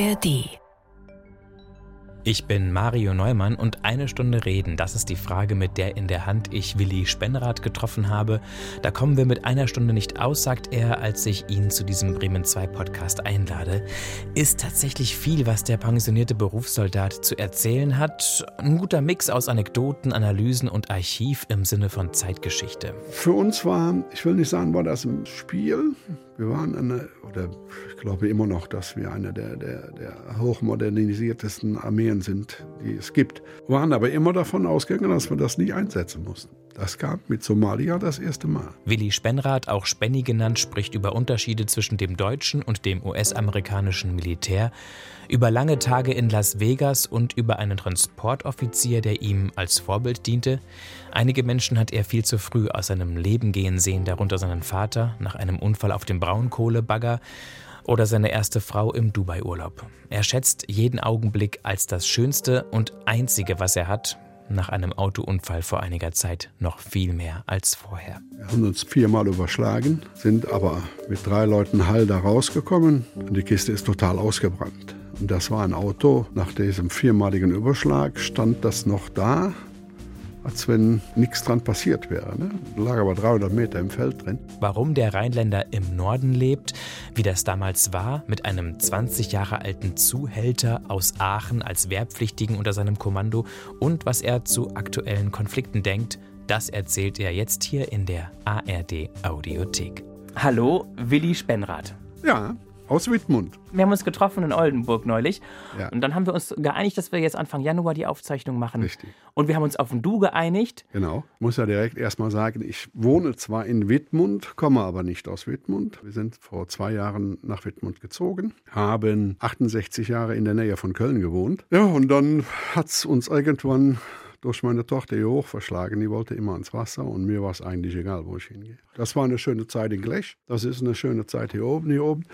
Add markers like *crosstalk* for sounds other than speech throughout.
ARD ich bin Mario Neumann und eine Stunde reden, das ist die Frage, mit der in der Hand ich Willi Spenrath getroffen habe. Da kommen wir mit einer Stunde nicht aus, sagt er, als ich ihn zu diesem Bremen 2 Podcast einlade. Ist tatsächlich viel, was der pensionierte Berufssoldat zu erzählen hat. Ein guter Mix aus Anekdoten, Analysen und Archiv im Sinne von Zeitgeschichte. Für uns war, ich will nicht sagen, war das ein Spiel. Wir waren eine, oder ich glaube immer noch, dass wir eine der, der, der hochmodernisiertesten Armeen sind, die es gibt. Waren aber immer davon ausgegangen, dass wir das nie einsetzen mussten. Das kam mit Somalia das erste Mal. Willi Spenrath, auch Spenny genannt, spricht über Unterschiede zwischen dem deutschen und dem US-amerikanischen Militär, über lange Tage in Las Vegas und über einen Transportoffizier, der ihm als Vorbild diente. Einige Menschen hat er viel zu früh aus seinem Leben gehen sehen, darunter seinen Vater nach einem Unfall auf dem Braunkohlebagger oder seine erste Frau im Dubai-Urlaub. Er schätzt jeden Augenblick als das Schönste und Einzige, was er hat, nach einem Autounfall vor einiger Zeit noch viel mehr als vorher. Wir haben uns viermal überschlagen, sind aber mit drei Leuten heil da rausgekommen und die Kiste ist total ausgebrannt. Und das war ein Auto, nach diesem viermaligen Überschlag stand das noch da, als wenn nichts dran passiert wäre. Ne? Lag aber 300 Meter im Feld drin. Warum der Rheinländer im Norden lebt, wie das damals war, mit einem 20 Jahre alten Zuhälter aus Aachen als Wehrpflichtigen unter seinem Kommando und was er zu aktuellen Konflikten denkt, das erzählt er jetzt hier in der ARD Audiothek. Hallo, Willi Spenrath. Ja, aus Wittmund. Wir haben uns getroffen in Oldenburg neulich. Ja. Und dann haben wir uns geeinigt, dass wir jetzt Anfang Januar die Aufzeichnung machen. Richtig. Und wir haben uns auf ein Du geeinigt. Genau. Ich muss ja direkt erstmal sagen, ich wohne zwar in Wittmund, komme aber nicht aus Wittmund. Wir sind vor zwei Jahren nach Wittmund gezogen, haben 68 Jahre in der Nähe von Köln gewohnt. Ja, und dann hat es uns irgendwann durch meine Tochter hier hoch verschlagen. Die wollte immer ans Wasser und mir war es eigentlich egal, wo ich hingehe. Das war eine schöne Zeit in Glech. Das ist eine schöne Zeit hier oben. Hier oben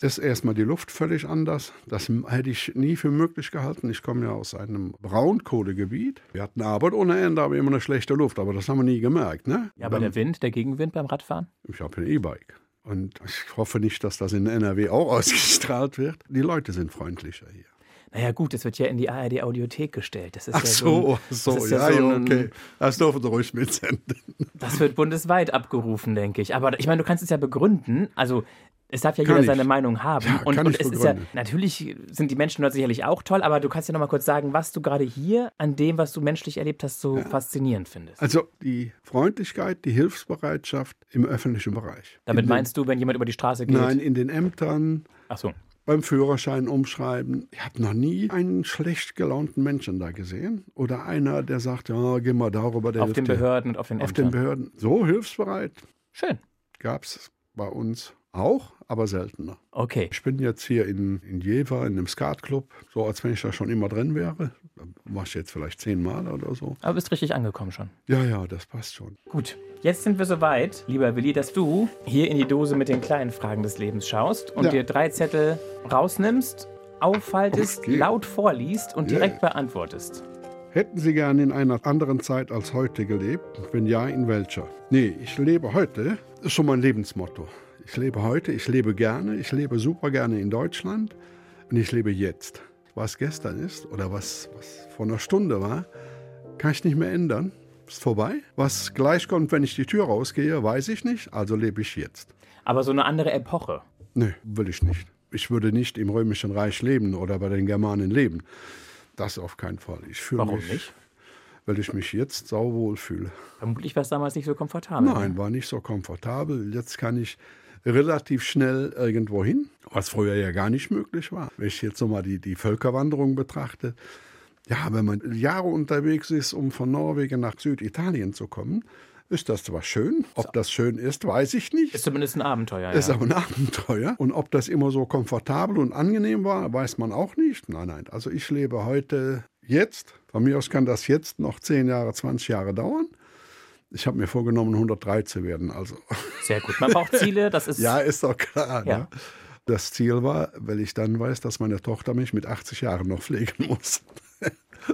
ist erstmal die Luft völlig anders. Das hätte ich nie für möglich gehalten. Ich komme ja aus einem Braunkohlegebiet. Wir hatten Arbeit ohne Ende, aber immer eine schlechte Luft. Aber das haben wir nie gemerkt. Ne? Ja, aber der Wind, der Gegenwind beim Radfahren? Ich habe ein E-Bike. Und ich hoffe nicht, dass das in NRW auch *laughs* ausgestrahlt wird. Die Leute sind freundlicher hier. Naja, gut, es wird ja in die ARD-Audiothek gestellt. Das ist Ach ja so, so, so ja, ja, so ein, okay. Das dürfen Sie ruhig mitsenden. Das wird bundesweit abgerufen, denke ich. Aber ich meine, du kannst es ja begründen. Also, es darf ja kann jeder ich. seine Meinung haben. Ja, und, und es ist ja, natürlich sind die Menschen dort sicherlich auch toll, aber du kannst ja noch mal kurz sagen, was du gerade hier an dem, was du menschlich erlebt hast, so ja. faszinierend findest. Also die Freundlichkeit, die Hilfsbereitschaft im öffentlichen Bereich. Damit in meinst den, du, wenn jemand über die Straße geht? Nein, in den Ämtern. Ach so. Beim Führerschein umschreiben. Ich habe noch nie einen schlecht gelaunten Menschen da gesehen. Oder einer, der sagt, ja, geh mal darüber. Der auf den Behörden und auf den Ämtern. Auf den Behörden. So hilfsbereit. Schön. Gab es bei uns auch, aber seltener. Okay. Ich bin jetzt hier in, in Jever, in einem Skatclub, so als wenn ich da schon immer drin wäre. War ich jetzt vielleicht zehnmal oder so. Aber bist richtig angekommen schon. Ja, ja, das passt schon. Gut. Jetzt sind wir soweit, lieber Willi, dass du hier in die Dose mit den kleinen Fragen des Lebens schaust und ja. dir drei Zettel rausnimmst, auffaltest, okay. laut vorliest und direkt yeah. beantwortest. Hätten Sie gern in einer anderen Zeit als heute gelebt? Wenn ja, in welcher? Nee, ich lebe heute. Das ist schon mein Lebensmotto. Ich lebe heute, ich lebe gerne, ich lebe super gerne in Deutschland und ich lebe jetzt. Was gestern ist oder was, was vor einer Stunde war, kann ich nicht mehr ändern. Ist vorbei. Was gleich kommt, wenn ich die Tür rausgehe, weiß ich nicht, also lebe ich jetzt. Aber so eine andere Epoche? Nee, will ich nicht. Ich würde nicht im Römischen Reich leben oder bei den Germanen leben. Das auf keinen Fall. Ich Warum mich, nicht? Weil ich mich jetzt sauwohl fühle. Vermutlich war es damals nicht so komfortabel. Nein, war nicht so komfortabel. Jetzt kann ich relativ schnell irgendwo hin, was früher ja gar nicht möglich war. Wenn ich jetzt nochmal die, die Völkerwanderung betrachte, ja, wenn man Jahre unterwegs ist, um von Norwegen nach Süditalien zu kommen, ist das zwar schön. Ob das schön ist, weiß ich nicht. Ist zumindest ein Abenteuer. Ist aber ein *laughs* Abenteuer. Und ob das immer so komfortabel und angenehm war, weiß man auch nicht. Nein, nein. Also ich lebe heute jetzt. Von mir aus kann das jetzt noch 10 Jahre, 20 Jahre dauern. Ich habe mir vorgenommen, 103 zu werden. Also. Sehr gut. Man braucht Ziele, das ist. *laughs* ja, ist doch klar. Ja. Ne? Das Ziel war, weil ich dann weiß, dass meine Tochter mich mit 80 Jahren noch pflegen *laughs* muss.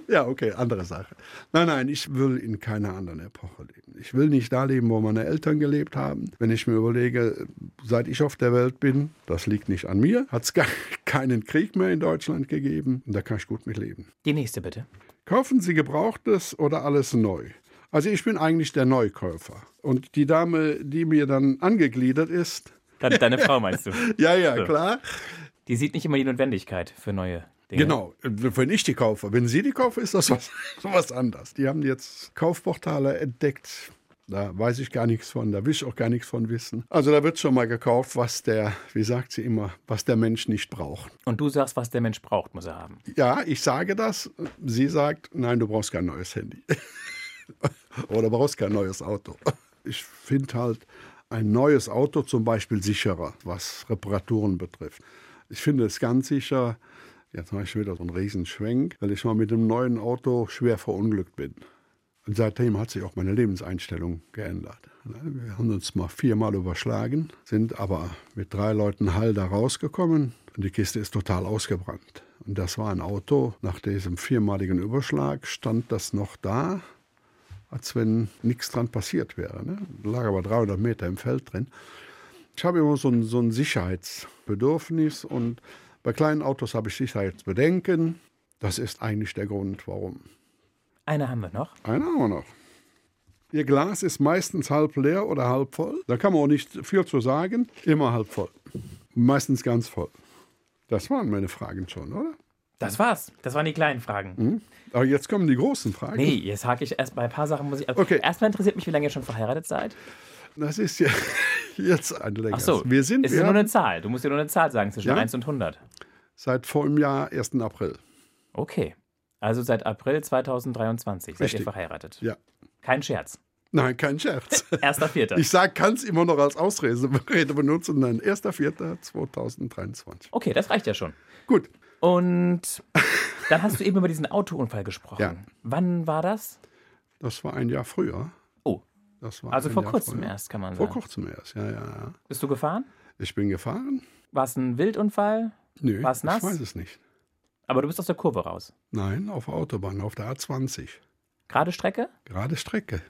ja, okay, andere Sache. Nein, nein, ich will in keiner anderen Epoche leben. Ich will nicht da leben, wo meine Eltern gelebt haben. Wenn ich mir überlege, seit ich auf der Welt bin, das liegt nicht an mir, hat es *laughs* keinen Krieg mehr in Deutschland gegeben. Und da kann ich gut mit leben. Die nächste bitte. Kaufen Sie Gebrauchtes oder alles neu? Also ich bin eigentlich der Neukäufer. Und die Dame, die mir dann angegliedert ist. Deine Frau meinst du? *laughs* ja, ja, so. klar. Die sieht nicht immer die Notwendigkeit für neue Dinge. Genau, wenn ich die kaufe. Wenn sie die kaufe, ist das was, *laughs* was anderes. Die haben jetzt Kaufportale entdeckt. Da weiß ich gar nichts von, da will ich auch gar nichts von wissen. Also da wird schon mal gekauft, was der, wie sagt sie immer, was der Mensch nicht braucht. Und du sagst, was der Mensch braucht, muss er haben. Ja, ich sage das. Sie sagt, nein, du brauchst kein neues Handy. *laughs* *laughs* Oder brauchst kein neues Auto. Ich finde halt ein neues Auto zum Beispiel sicherer, was Reparaturen betrifft. Ich finde es ganz sicher, jetzt mache ich wieder so einen Riesenschwenk, weil ich mal mit dem neuen Auto schwer verunglückt bin. Und seitdem hat sich auch meine Lebenseinstellung geändert. Wir haben uns mal viermal überschlagen, sind aber mit drei Leuten Hall da rausgekommen und die Kiste ist total ausgebrannt. Und das war ein Auto, nach diesem viermaligen Überschlag stand das noch da, als wenn nichts dran passiert wäre. Ne? Lag aber 300 Meter im Feld drin. Ich habe immer so ein, so ein Sicherheitsbedürfnis und bei kleinen Autos habe ich Sicherheitsbedenken. Das ist eigentlich der Grund, warum. Eine haben wir noch. Eine haben wir noch. Ihr Glas ist meistens halb leer oder halb voll. Da kann man auch nicht viel zu sagen. Immer halb voll. Meistens ganz voll. Das waren meine Fragen schon, oder? Das war's. Das waren die kleinen Fragen. Mhm. Aber jetzt kommen die großen Fragen. Nee, jetzt hake ich erst bei ein paar Sachen muss ich. Also okay. Erstmal interessiert mich, wie lange ihr schon verheiratet seid. Das ist ja *laughs* jetzt ein länger. Ach so, wir sind. Ist ja nur eine Zahl. Du musst dir nur eine Zahl sagen zwischen ja? 1 und 100. Seit vor einem Jahr, 1. April. Okay. Also seit April 2023 seid ihr verheiratet. Ja. Kein Scherz. Nein, kein Scherz. *laughs* Erster Vierter. Ich sage, kann es immer noch als Ausrede *laughs* benutzen. Nein, erster Vierter 2023. Okay, das reicht ja schon. Gut. Und dann hast du eben über diesen Autounfall gesprochen. Ja. Wann war das? Das war ein Jahr früher. Oh. also vor Jahr kurzem früher. erst, kann man sagen. Vor kurzem erst, ja, ja, ja. Bist du gefahren? Ich bin gefahren. War es ein Wildunfall? Nö, war es nass? ich weiß es nicht. Aber du bist aus der Kurve raus? Nein, auf der Autobahn, auf der A20. Gerade Strecke? Gerade Strecke.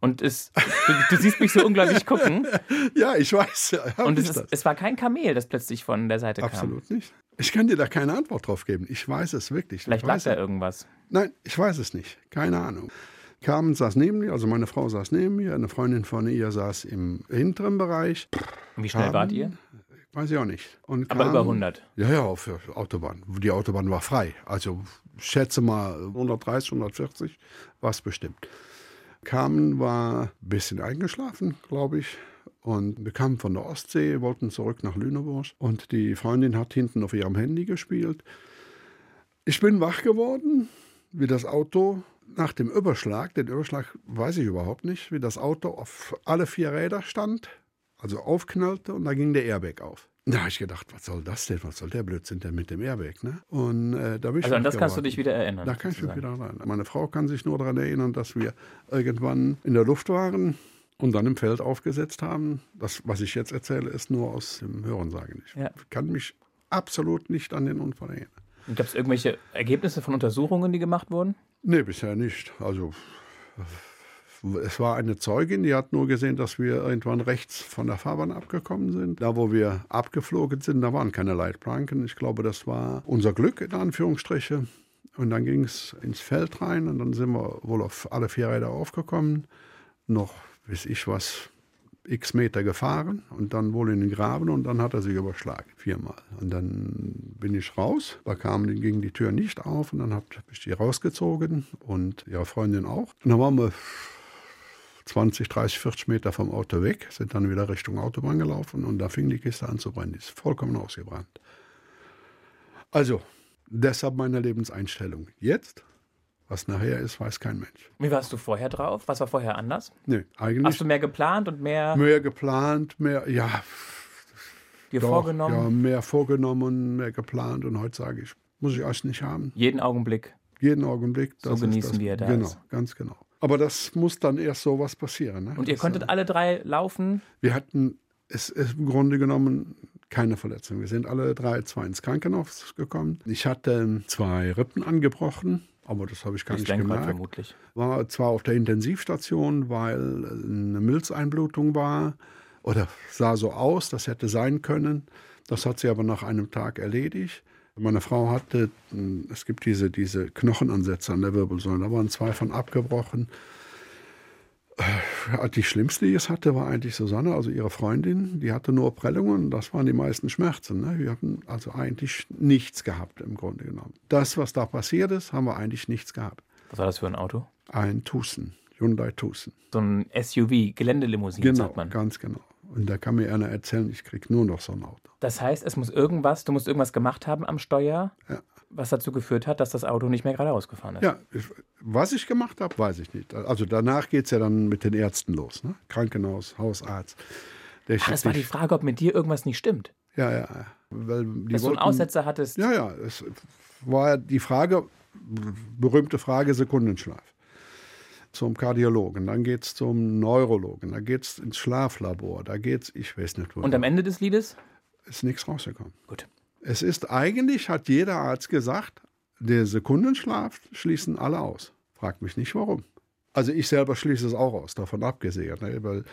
Und es, du, du, siehst mich so unglaublich gucken. *laughs* Ja, ich weiß. Ja, Und es, ist, es, war kein Kamel, das plötzlich von der Seite Absolut kam. Absolut nicht. Ich kann dir da keine Antwort drauf geben. Ich weiß es wirklich. Vielleicht lag da irgendwas. Nein, ich weiß es nicht. Keine Ahnung. Carmen saß neben mir, also meine Frau saß neben mir, eine Freundin von ihr saß im hinteren Bereich. Wie schnell Carmen, wart ihr? Weiß ich auch nicht. Und Aber über 100? Ja, ja, auf der Autobahn. Die Autobahn war frei. Also schätze mal 130, 140 war es bestimmt. Carmen war ein bisschen eingeschlafen, glaube ich. Und wir kamen von der Ostsee, wollten zurück nach Lüneburg. Und die Freundin hat hinten auf ihrem Handy gespielt. Ich bin wach geworden, wie das Auto nach dem Überschlag, den Überschlag weiß ich überhaupt nicht, wie das Auto auf alle vier Räder stand also aufknallte und da ging der Airbag auf. Da habe ich gedacht, was soll das denn? Was soll der Blödsinn denn mit dem Airbag? Ne? Und, äh, da bin ich also an das kannst du dich wieder erinnern. Da kann ich mich wieder erinnern. Meine Frau kann sich nur daran erinnern, dass wir irgendwann in der Luft waren und dann im Feld aufgesetzt haben. Das, was ich jetzt erzähle, ist nur aus dem Hörensagen. Ich ja. kann mich absolut nicht an den Unfall erinnern. Gab es irgendwelche Ergebnisse von Untersuchungen, die gemacht wurden? Nee, bisher nicht. Also es war eine Zeugin, die hat nur gesehen, dass wir irgendwann rechts von der Fahrbahn abgekommen sind. Da, wo wir abgeflogen sind, da waren keine Leitplanken. Ich glaube, das war unser Glück, in Anführungsstriche. Und dann ging es ins Feld rein und dann sind wir wohl auf alle vier Räder aufgekommen. Noch, weiß ich was, x Meter gefahren und dann wohl in den Graben und dann hat er sich überschlagen, viermal. Und dann bin ich raus, da kam, ging die Tür nicht auf und dann habe ich die rausgezogen und ihre Freundin auch. Und dann waren wir 20, 30, 40 Meter vom Auto weg, sind dann wieder Richtung Autobahn gelaufen und da fing die Kiste an zu brennen. Die ist vollkommen ausgebrannt. Also, deshalb meine Lebenseinstellung. Jetzt, was nachher ist, weiß kein Mensch. Wie warst du vorher drauf? Was war vorher anders? Nee, eigentlich. Hast du mehr geplant und mehr. Mehr geplant, mehr, ja. Dir doch, vorgenommen? Ja, mehr vorgenommen, mehr geplant und heute sage ich, muss ich alles nicht haben. Jeden Augenblick. Jeden Augenblick. so genießen das, wir das. Genau, ganz genau. Aber das muss dann erst so was passieren. Ne? Und ihr das, konntet äh, alle drei laufen? Wir hatten es ist im Grunde genommen keine Verletzung. Wir sind alle drei zwar ins Krankenhaus gekommen. Ich hatte zwei Rippen angebrochen, aber das habe ich gar ich nicht gemerkt. vermutlich. War zwar auf der Intensivstation, weil eine Milzeinblutung war. oder sah so aus, das hätte sein können. Das hat sie aber nach einem Tag erledigt. Meine Frau hatte, hm, es gibt diese, diese Knochenansätze an der Wirbelsäule, da waren zwei von abgebrochen. Äh, die schlimmste, die es hatte, war eigentlich Susanne, also ihre Freundin. Die hatte nur Prellungen, das waren die meisten Schmerzen. Ne? Wir hatten also eigentlich nichts gehabt im Grunde genommen. Das, was da passiert ist, haben wir eigentlich nichts gehabt. Was war das für ein Auto? Ein Tucson, Hyundai Tucson. So ein SUV, Geländelimousine, genau, sagt man. ganz genau. Und da kann mir einer erzählen, ich kriege nur noch so ein Auto. Das heißt, es muss irgendwas, du musst irgendwas gemacht haben am Steuer, ja. was dazu geführt hat, dass das Auto nicht mehr geradeaus gefahren ist. Ja, ich, was ich gemacht habe, weiß ich nicht. Also danach geht es ja dann mit den Ärzten los. Ne? Krankenhaus, Hausarzt. Der Ach, das war die Frage, ob mit dir irgendwas nicht stimmt. Ja, ja. Weil die Dass wollten, du einen Aussetzer hattest. Ja, ja. Es war die Frage, berühmte Frage Sekundenschlaf zum Kardiologen, dann geht es zum Neurologen, dann geht es ins Schlaflabor, da geht es, ich weiß nicht wo. Und am Ende des Liedes? Ist nichts rausgekommen. Gut. Es ist eigentlich, hat jeder Arzt gesagt, der Sekundenschlaf schließen alle aus. Fragt mich nicht warum. Also ich selber schließe es auch aus, davon abgesehen, ne? weil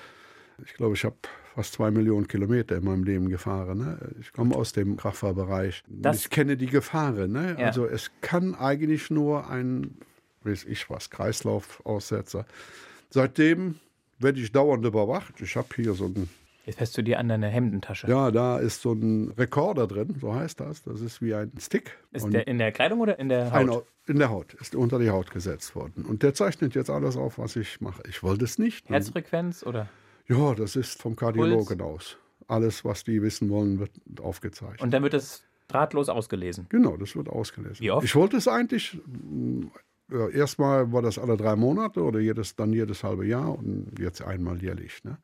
ich glaube, ich habe fast zwei Millionen Kilometer in meinem Leben gefahren. Ne? Ich komme aus dem Kraftfahrbereich. Das ich kenne die Gefahren. Ne? Ja. Also es kann eigentlich nur ein weiß ich was, Kreislaufaussetzer. Seitdem werde ich dauernd überwacht. Ich habe hier so ein. Jetzt fährst du dir an deine Hemdentasche. Ja, da ist so ein Rekorder drin, so heißt das. Das ist wie ein Stick. Ist der in der Kleidung oder in der Haut? Ein, in der Haut, ist unter die Haut gesetzt worden. Und der zeichnet jetzt alles auf, was ich mache. Ich wollte es nicht. Herzfrequenz oder? Ja, das ist vom Kardiologen Puls. aus. Alles, was die wissen wollen, wird aufgezeichnet. Und dann wird es drahtlos ausgelesen? Genau, das wird ausgelesen. Wie oft? Ich wollte es eigentlich ja, erstmal war das alle drei Monate oder jedes, dann jedes halbe Jahr und jetzt einmal jährlich. Ne?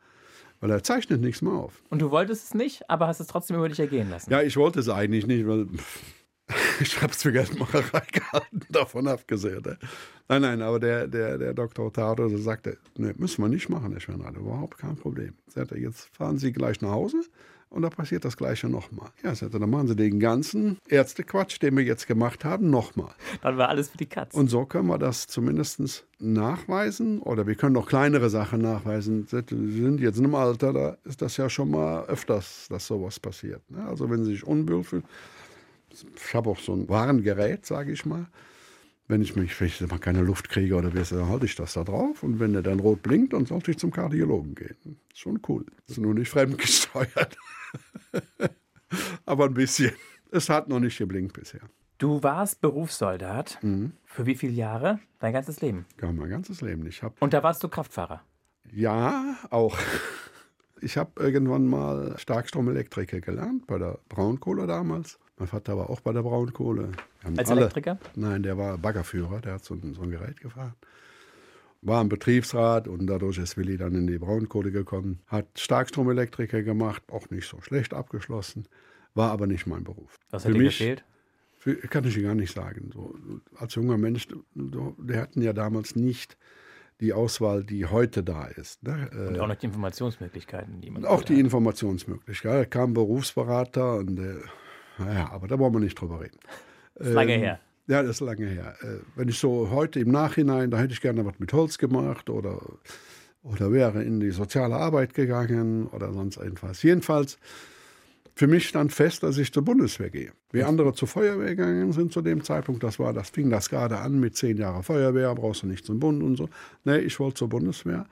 Weil er zeichnet nichts mehr auf. Und du wolltest es nicht, aber hast es trotzdem über dich ergehen lassen? Ja, ich wollte es eigentlich nicht, weil *laughs* ich habe es für Geldmacherei gehalten, davon abgesehen. Ne? Nein, nein, aber der, der, der Dr. Tado sagte, ne, müssen wir nicht machen, Herr Schwenrad, überhaupt kein Problem. Sagte, jetzt fahren Sie gleich nach Hause und da passiert das Gleiche nochmal. Ja, sagte, dann machen Sie den ganzen Ärztequatsch, den wir jetzt gemacht haben, nochmal. Dann war alles für die Katze. Und so können wir das zumindest nachweisen oder wir können noch kleinere Sachen nachweisen. Sie sind jetzt in einem Alter, da ist das ja schon mal öfters, dass sowas passiert. Ne? Also wenn Sie sich unwohl fühlen, ich habe auch so ein Warengerät, sage ich mal. Wenn ich mich vielleicht mal keine Luft kriege oder wie, dann halte ich das da drauf. Und wenn der dann rot blinkt, dann sollte ich zum Kardiologen gehen. Schon cool. Das ist nur nicht *laughs* fremdgesteuert. *laughs* Aber ein bisschen. Es hat noch nicht geblinkt bisher. Du warst Berufssoldat. Mhm. Für wie viele Jahre? Dein ganzes Leben? Ja, mein ganzes Leben. Ich hab Und da warst du Kraftfahrer? Ja, auch. *laughs* Ich habe irgendwann mal Starkstromelektriker gelernt, bei der Braunkohle damals. Mein Vater war auch bei der Braunkohle. Als alle, Elektriker? Nein, der war Baggerführer, der hat so ein, so ein Gerät gefahren war im Betriebsrat und dadurch ist Willi dann in die Braunkohle gekommen. Hat Starkstromelektriker gemacht, auch nicht so schlecht abgeschlossen, war aber nicht mein Beruf. Was hat dir gefehlt? Für, kann ich gar nicht sagen. So, als junger Mensch, wir hatten ja damals nicht die Auswahl, die heute da ist. Ne? Und auch noch die Informationsmöglichkeiten. Die man auch die. Informationsmöglichkeiten. Da kam Berufsberater und äh, naja, aber da wollen wir nicht drüber reden. Das *laughs* ist lange ähm, her. Ja, das ist lange her. Äh, wenn ich so heute im Nachhinein, da hätte ich gerne was mit Holz gemacht oder, oder wäre in die soziale Arbeit gegangen oder sonst irgendwas. Jedenfalls, für mich stand fest, dass ich zur Bundeswehr gehe. Wie andere zur Feuerwehr gegangen sind zu dem Zeitpunkt, das war, das fing das gerade an mit zehn Jahren Feuerwehr, brauchst du nicht zum Bund und so. Nee, ich wollte zur Bundeswehr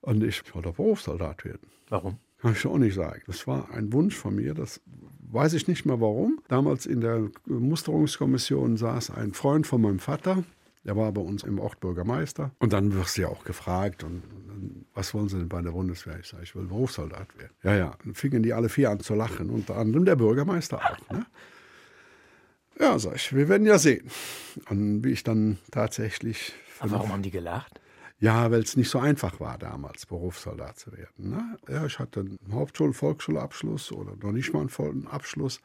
und ich wollte Berufssoldat werden. Warum? Kann ich auch nicht sagen. Das war ein Wunsch von mir. Das weiß ich nicht mehr warum. Damals in der Musterungskommission saß ein Freund von meinem Vater. Der war bei uns im Ort Bürgermeister. Und dann wirst du ja auch gefragt, und, und, was wollen Sie denn bei der Bundeswehr? Ich sage, ich will Berufssoldat werden. Ja, ja. Dann fingen die alle vier an zu lachen, unter anderem der Bürgermeister auch. Ne? Ja, sag ich, wir werden ja sehen. Und wie ich dann tatsächlich. Aber warum haben die gelacht? Ja, weil es nicht so einfach war damals, Berufssoldat zu werden. Ne? Ja, ich hatte einen Hauptschul-, Volksschulabschluss oder noch nicht mal einen vollen Abschluss.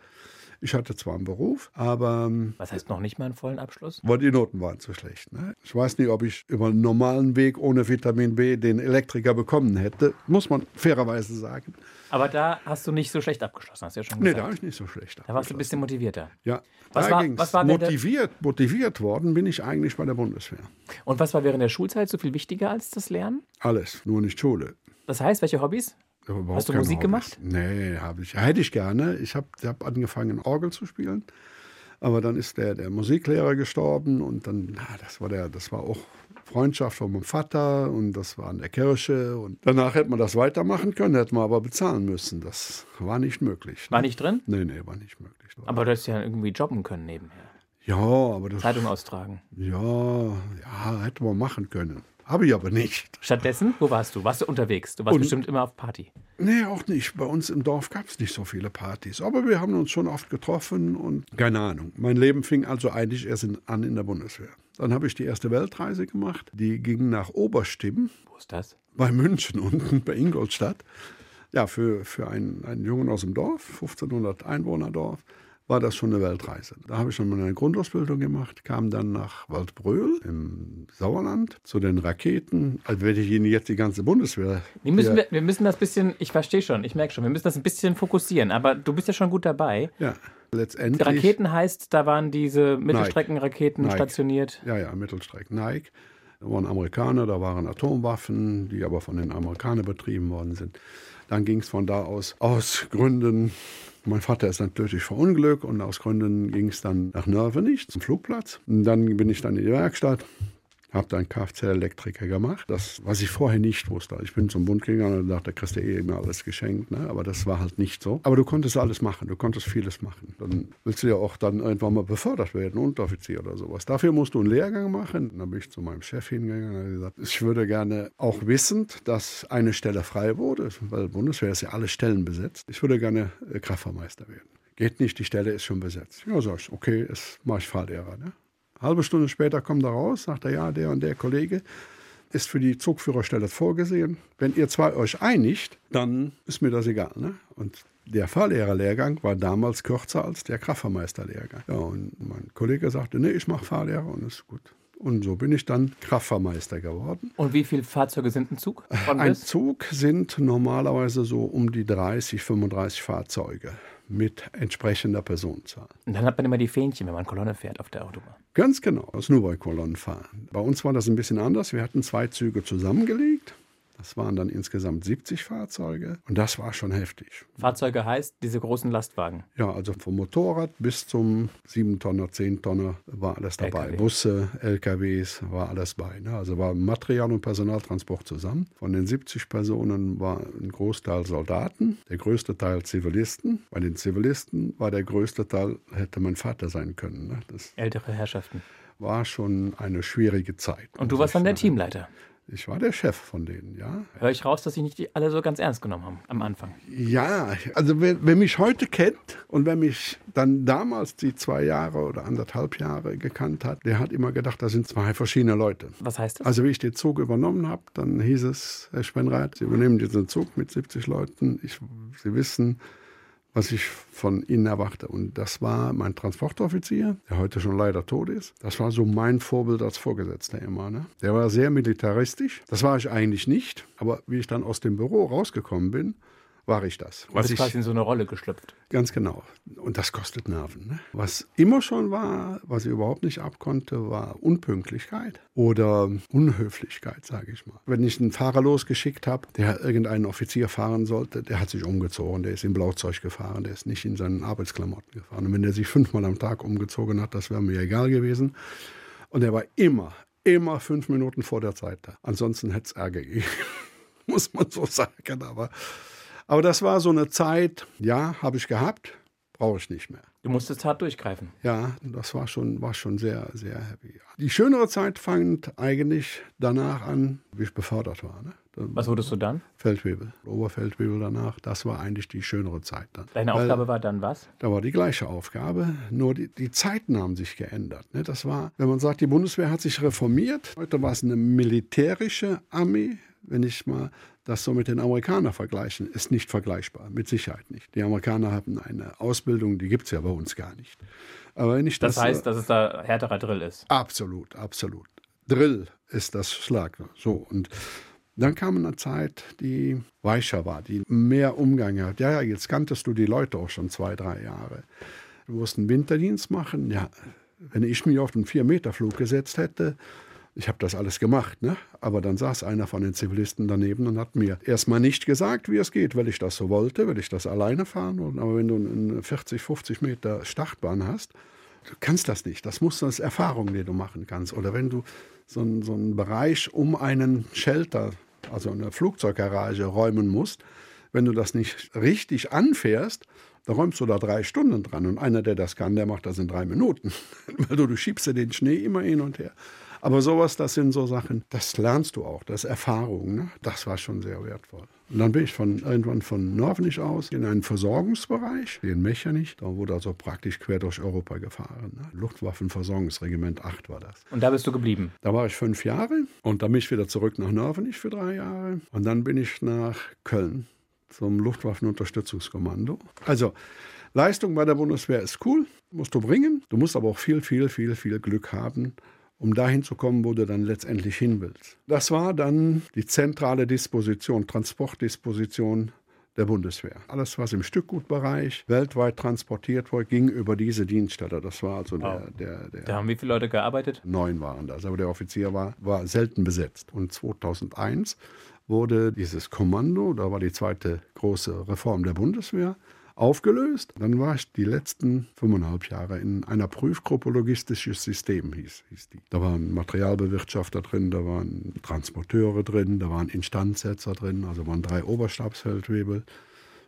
Ich hatte zwar einen Beruf, aber. Ähm, Was heißt noch nicht mal einen vollen Abschluss? Weil die Noten waren zu schlecht. Ne? Ich weiß nicht, ob ich über einen normalen Weg ohne Vitamin B den Elektriker bekommen hätte, muss man fairerweise sagen. Aber da hast du nicht so schlecht abgeschlossen, hast du ja schon gesagt. Nee, da habe ich nicht so schlecht Da warst du ein bisschen motivierter. Ja, was war, was war motiviert, motiviert worden bin ich eigentlich bei der Bundeswehr. Und was war während der Schulzeit so viel wichtiger als das Lernen? Alles, nur nicht Schule. Das heißt, welche Hobbys? Hast du Musik gemacht? Nee, habe ich. Hätte ich gerne. Ich habe hab angefangen, Orgel zu spielen. Aber dann ist der, der Musiklehrer gestorben und dann, na, das war der, das war auch Freundschaft von meinem Vater und das war in der Kirche. Und danach hätte man das weitermachen können, hätte man aber bezahlen müssen. Das war nicht möglich. Ne? War nicht drin? Nee, nee, war nicht möglich. Aber du hättest ja irgendwie jobben können nebenher. Ja, aber das. Zeitung austragen. Ja, ja, hätte man machen können. Habe ich aber nicht. Stattdessen, wo warst du? Warst du unterwegs? Du warst und, bestimmt immer auf Party. Nee, auch nicht. Bei uns im Dorf gab es nicht so viele Partys. Aber wir haben uns schon oft getroffen und keine Ahnung. Mein Leben fing also eigentlich erst in, an in der Bundeswehr. Dann habe ich die erste Weltreise gemacht. Die ging nach Oberstimm. Wo ist das? Bei München unten, bei Ingolstadt. Ja, für, für einen, einen Jungen aus dem Dorf, 1500 Einwohnerdorf war das schon eine Weltreise. Da habe ich schon mal eine Grundausbildung gemacht, kam dann nach Waldbröl im Sauerland zu den Raketen. Also werde ich Ihnen jetzt die ganze Bundeswehr. Die müssen wir, wir müssen das bisschen, ich verstehe schon, ich merke schon, wir müssen das ein bisschen fokussieren, aber du bist ja schon gut dabei. Ja. Letztendlich. Raketen heißt, da waren diese Mittelstreckenraketen stationiert. Ja, ja, Mittelstrecken Nike. Da waren Amerikaner, da waren Atomwaffen, die aber von den Amerikanern betrieben worden sind. Dann ging es von da aus aus Gründen mein Vater ist natürlich verunglückt und aus Gründen ging es dann nach Nörvenich zum Flugplatz. Und dann bin ich dann in die Werkstatt, habe dann Kfz-Elektriker gemacht. Das, was ich vorher nicht wusste. Ich bin zum Bund gegangen und dachte, da kriegst du eh immer alles geschenkt. Ne? Aber das war halt nicht so. Aber du konntest alles machen, du konntest vieles machen. Dann willst du ja auch dann irgendwann mal befördert werden, Unteroffizier oder sowas. Dafür musst du einen Lehrgang machen. Dann bin ich zu meinem Chef hingegangen und habe gesagt, ich würde gerne auch wissend, dass eine Stelle frei wurde, weil Bundeswehr ist ja alle Stellen besetzt. Ich würde gerne äh, Kraftfahrmeister werden. Geht nicht, die Stelle ist schon besetzt. Ja, sag ich, okay, ist, mach ich Fahrlehrer. Ne? Halbe Stunde später kommt er raus, sagt er, ja, der und der Kollege ist für die Zugführerstelle vorgesehen. Wenn ihr zwei euch einigt, dann ist mir das egal. Ne? Und der Fahrlehrerlehrgang war damals kürzer als der Kraftfahrmeisterlehrgang. Ja, und mein Kollege sagte, nee, ich mache Fahrlehrer und ist gut. Und so bin ich dann Kraftfahrmeister geworden. Und wie viele Fahrzeuge sind ein Zug? Ein Zug sind normalerweise so um die 30, 35 Fahrzeuge mit entsprechender Personenzahl. Und dann hat man immer die Fähnchen, wenn man Kolonne fährt auf der Autobahn. Ganz genau, das nur bei Kolonnenfahren. Bei uns war das ein bisschen anders. Wir hatten zwei Züge zusammengelegt das waren dann insgesamt 70 Fahrzeuge und das war schon heftig. Fahrzeuge heißt diese großen Lastwagen? Ja, also vom Motorrad bis zum 7-Tonner, 10-Tonner war alles dabei. LKW. Busse, LKWs, war alles bei. Ne? Also war Material- und Personaltransport zusammen. Von den 70 Personen war ein Großteil Soldaten, der größte Teil Zivilisten. Bei den Zivilisten war der größte Teil, hätte mein Vater sein können. Ne? Ältere Herrschaften. War schon eine schwierige Zeit. Und du warst dann der Teamleiter? Ich war der Chef von denen, ja. Höre ich raus, dass sie nicht alle so ganz ernst genommen haben am Anfang. Ja, also wer, wer, mich heute kennt und wer mich dann damals die zwei Jahre oder anderthalb Jahre gekannt hat, der hat immer gedacht, das sind zwei verschiedene Leute. Was heißt das? Also wie ich den Zug übernommen habe, dann hieß es, Herr Spenreit, Sie übernehmen diesen Zug mit 70 Leuten. Ich, Sie wissen, was ich von ihnen erwarte. Und das war mein Transportoffizier, der heute schon leider tot ist. Das war so mein Vorbild als Vorgesetzter immer. Ne? Der war sehr militaristisch. Das war ich eigentlich nicht. Aber wie ich dann aus dem Büro rausgekommen bin, war ich das. Was ist quasi in so eine Rolle geschlüpft. Ganz genau. Und das kostet Nerven. Ne? Was immer schon war, was ich überhaupt nicht abkonnte, war Unpünktlichkeit oder Unhöflichkeit, sage ich mal. Wenn ich einen Fahrer losgeschickt habe, der irgendeinen Offizier fahren sollte, der hat sich umgezogen, der ist im Blauzeug gefahren, der ist nicht in seinen Arbeitsklamotten gefahren. Und wenn der sich fünfmal am Tag umgezogen hat, das wäre mir egal gewesen. Und er war immer, immer fünf Minuten vor der Zeit da. Ansonsten hätte es Ärger gegeben. *laughs* Muss man so sagen. Aber aber das war so eine Zeit, ja, habe ich gehabt, brauche ich nicht mehr. Du musstest hart durchgreifen. Ja, das war schon, war schon sehr, sehr heavy. Die schönere Zeit fand eigentlich danach an, wie ich befördert war. Ne? Was wurdest du dann? Feldwebel, Oberfeldwebel danach. Das war eigentlich die schönere Zeit dann. Deine Weil, Aufgabe war dann was? Da war die gleiche Aufgabe, nur die, die Zeiten haben sich geändert. Ne? Das war, wenn man sagt, die Bundeswehr hat sich reformiert. Heute war es eine militärische Armee, wenn ich mal das so mit den Amerikanern vergleichen, ist nicht vergleichbar, mit Sicherheit nicht. Die Amerikaner haben eine Ausbildung, die gibt es ja bei uns gar nicht. Aber wenn ich das, das heißt, dass es da härterer Drill ist? Absolut, absolut. Drill ist das Schlag. So, und dann kam eine Zeit, die weicher war, die mehr Umgang hat. Ja, ja, jetzt kanntest du die Leute auch schon zwei, drei Jahre. Du musst einen Winterdienst machen. Ja, wenn ich mich auf den Vier-Meter-Flug gesetzt hätte, Ich habe das alles gemacht, ne? aber dann saß einer von den Zivilisten daneben und hat mir erstmal nicht gesagt, wie es geht, weil ich das so wollte, weil ich das alleine fahren wollte. Aber wenn du eine 40, 50 Meter Startbahn hast, du kannst das nicht. Das muss das Erfahrung, die du machen kannst. Oder wenn du so, einen, so einen Bereich um einen Shelter, also eine Flugzeuggarage räumen musst, wenn du das nicht richtig anfährst, da räumst du da drei Stunden dran. Und einer, der das kann, der macht das in drei Minuten. *laughs* Weil du, du schiebst ja den Schnee immer hin und her. Aber sowas, das sind so Sachen, das lernst du auch, das ist Erfahrung. Ne? Das war schon sehr wertvoll. Und dann bin ich von, irgendwann von Norvenich aus in einen Versorgungsbereich, in Mechanich. Da wurde also praktisch quer durch Europa gefahren. Ne? Luftwaffenversorgungsregiment 8 war das. Und da bist du geblieben? Da war ich fünf Jahre und dann bin ich wieder zurück nach Norvenich für drei Jahre. Und dann bin ich nach Köln zum Luftwaffenunterstützungskommando. Also Leistung bei der Bundeswehr ist cool, musst du bringen. Du musst aber auch viel, viel, viel, viel Glück haben, um dahin zu kommen, wo du dann letztendlich hin willst. Das war dann die zentrale Disposition, Transportdisposition der Bundeswehr. Alles, was im Stückgutbereich weltweit transportiert wurde, ging über diese Dienststelle. Das war also der, wow. der, der, Da haben wie viele Leute gearbeitet? Neun waren das, aber der Offizier war, war selten besetzt. Und 2001 wurde dieses Kommando, da war die zweite große Reform der Bundeswehr, aufgelöst. Dann war ich die letzten fünfeinhalb Jahre in einer Prüfgruppe Logistisches System, hieß, hieß die. Da waren Materialbewirtschafter drin, da waren Transporteure drin, da waren Instandsetzer drin, also waren drei Oberstabsfeldwebel.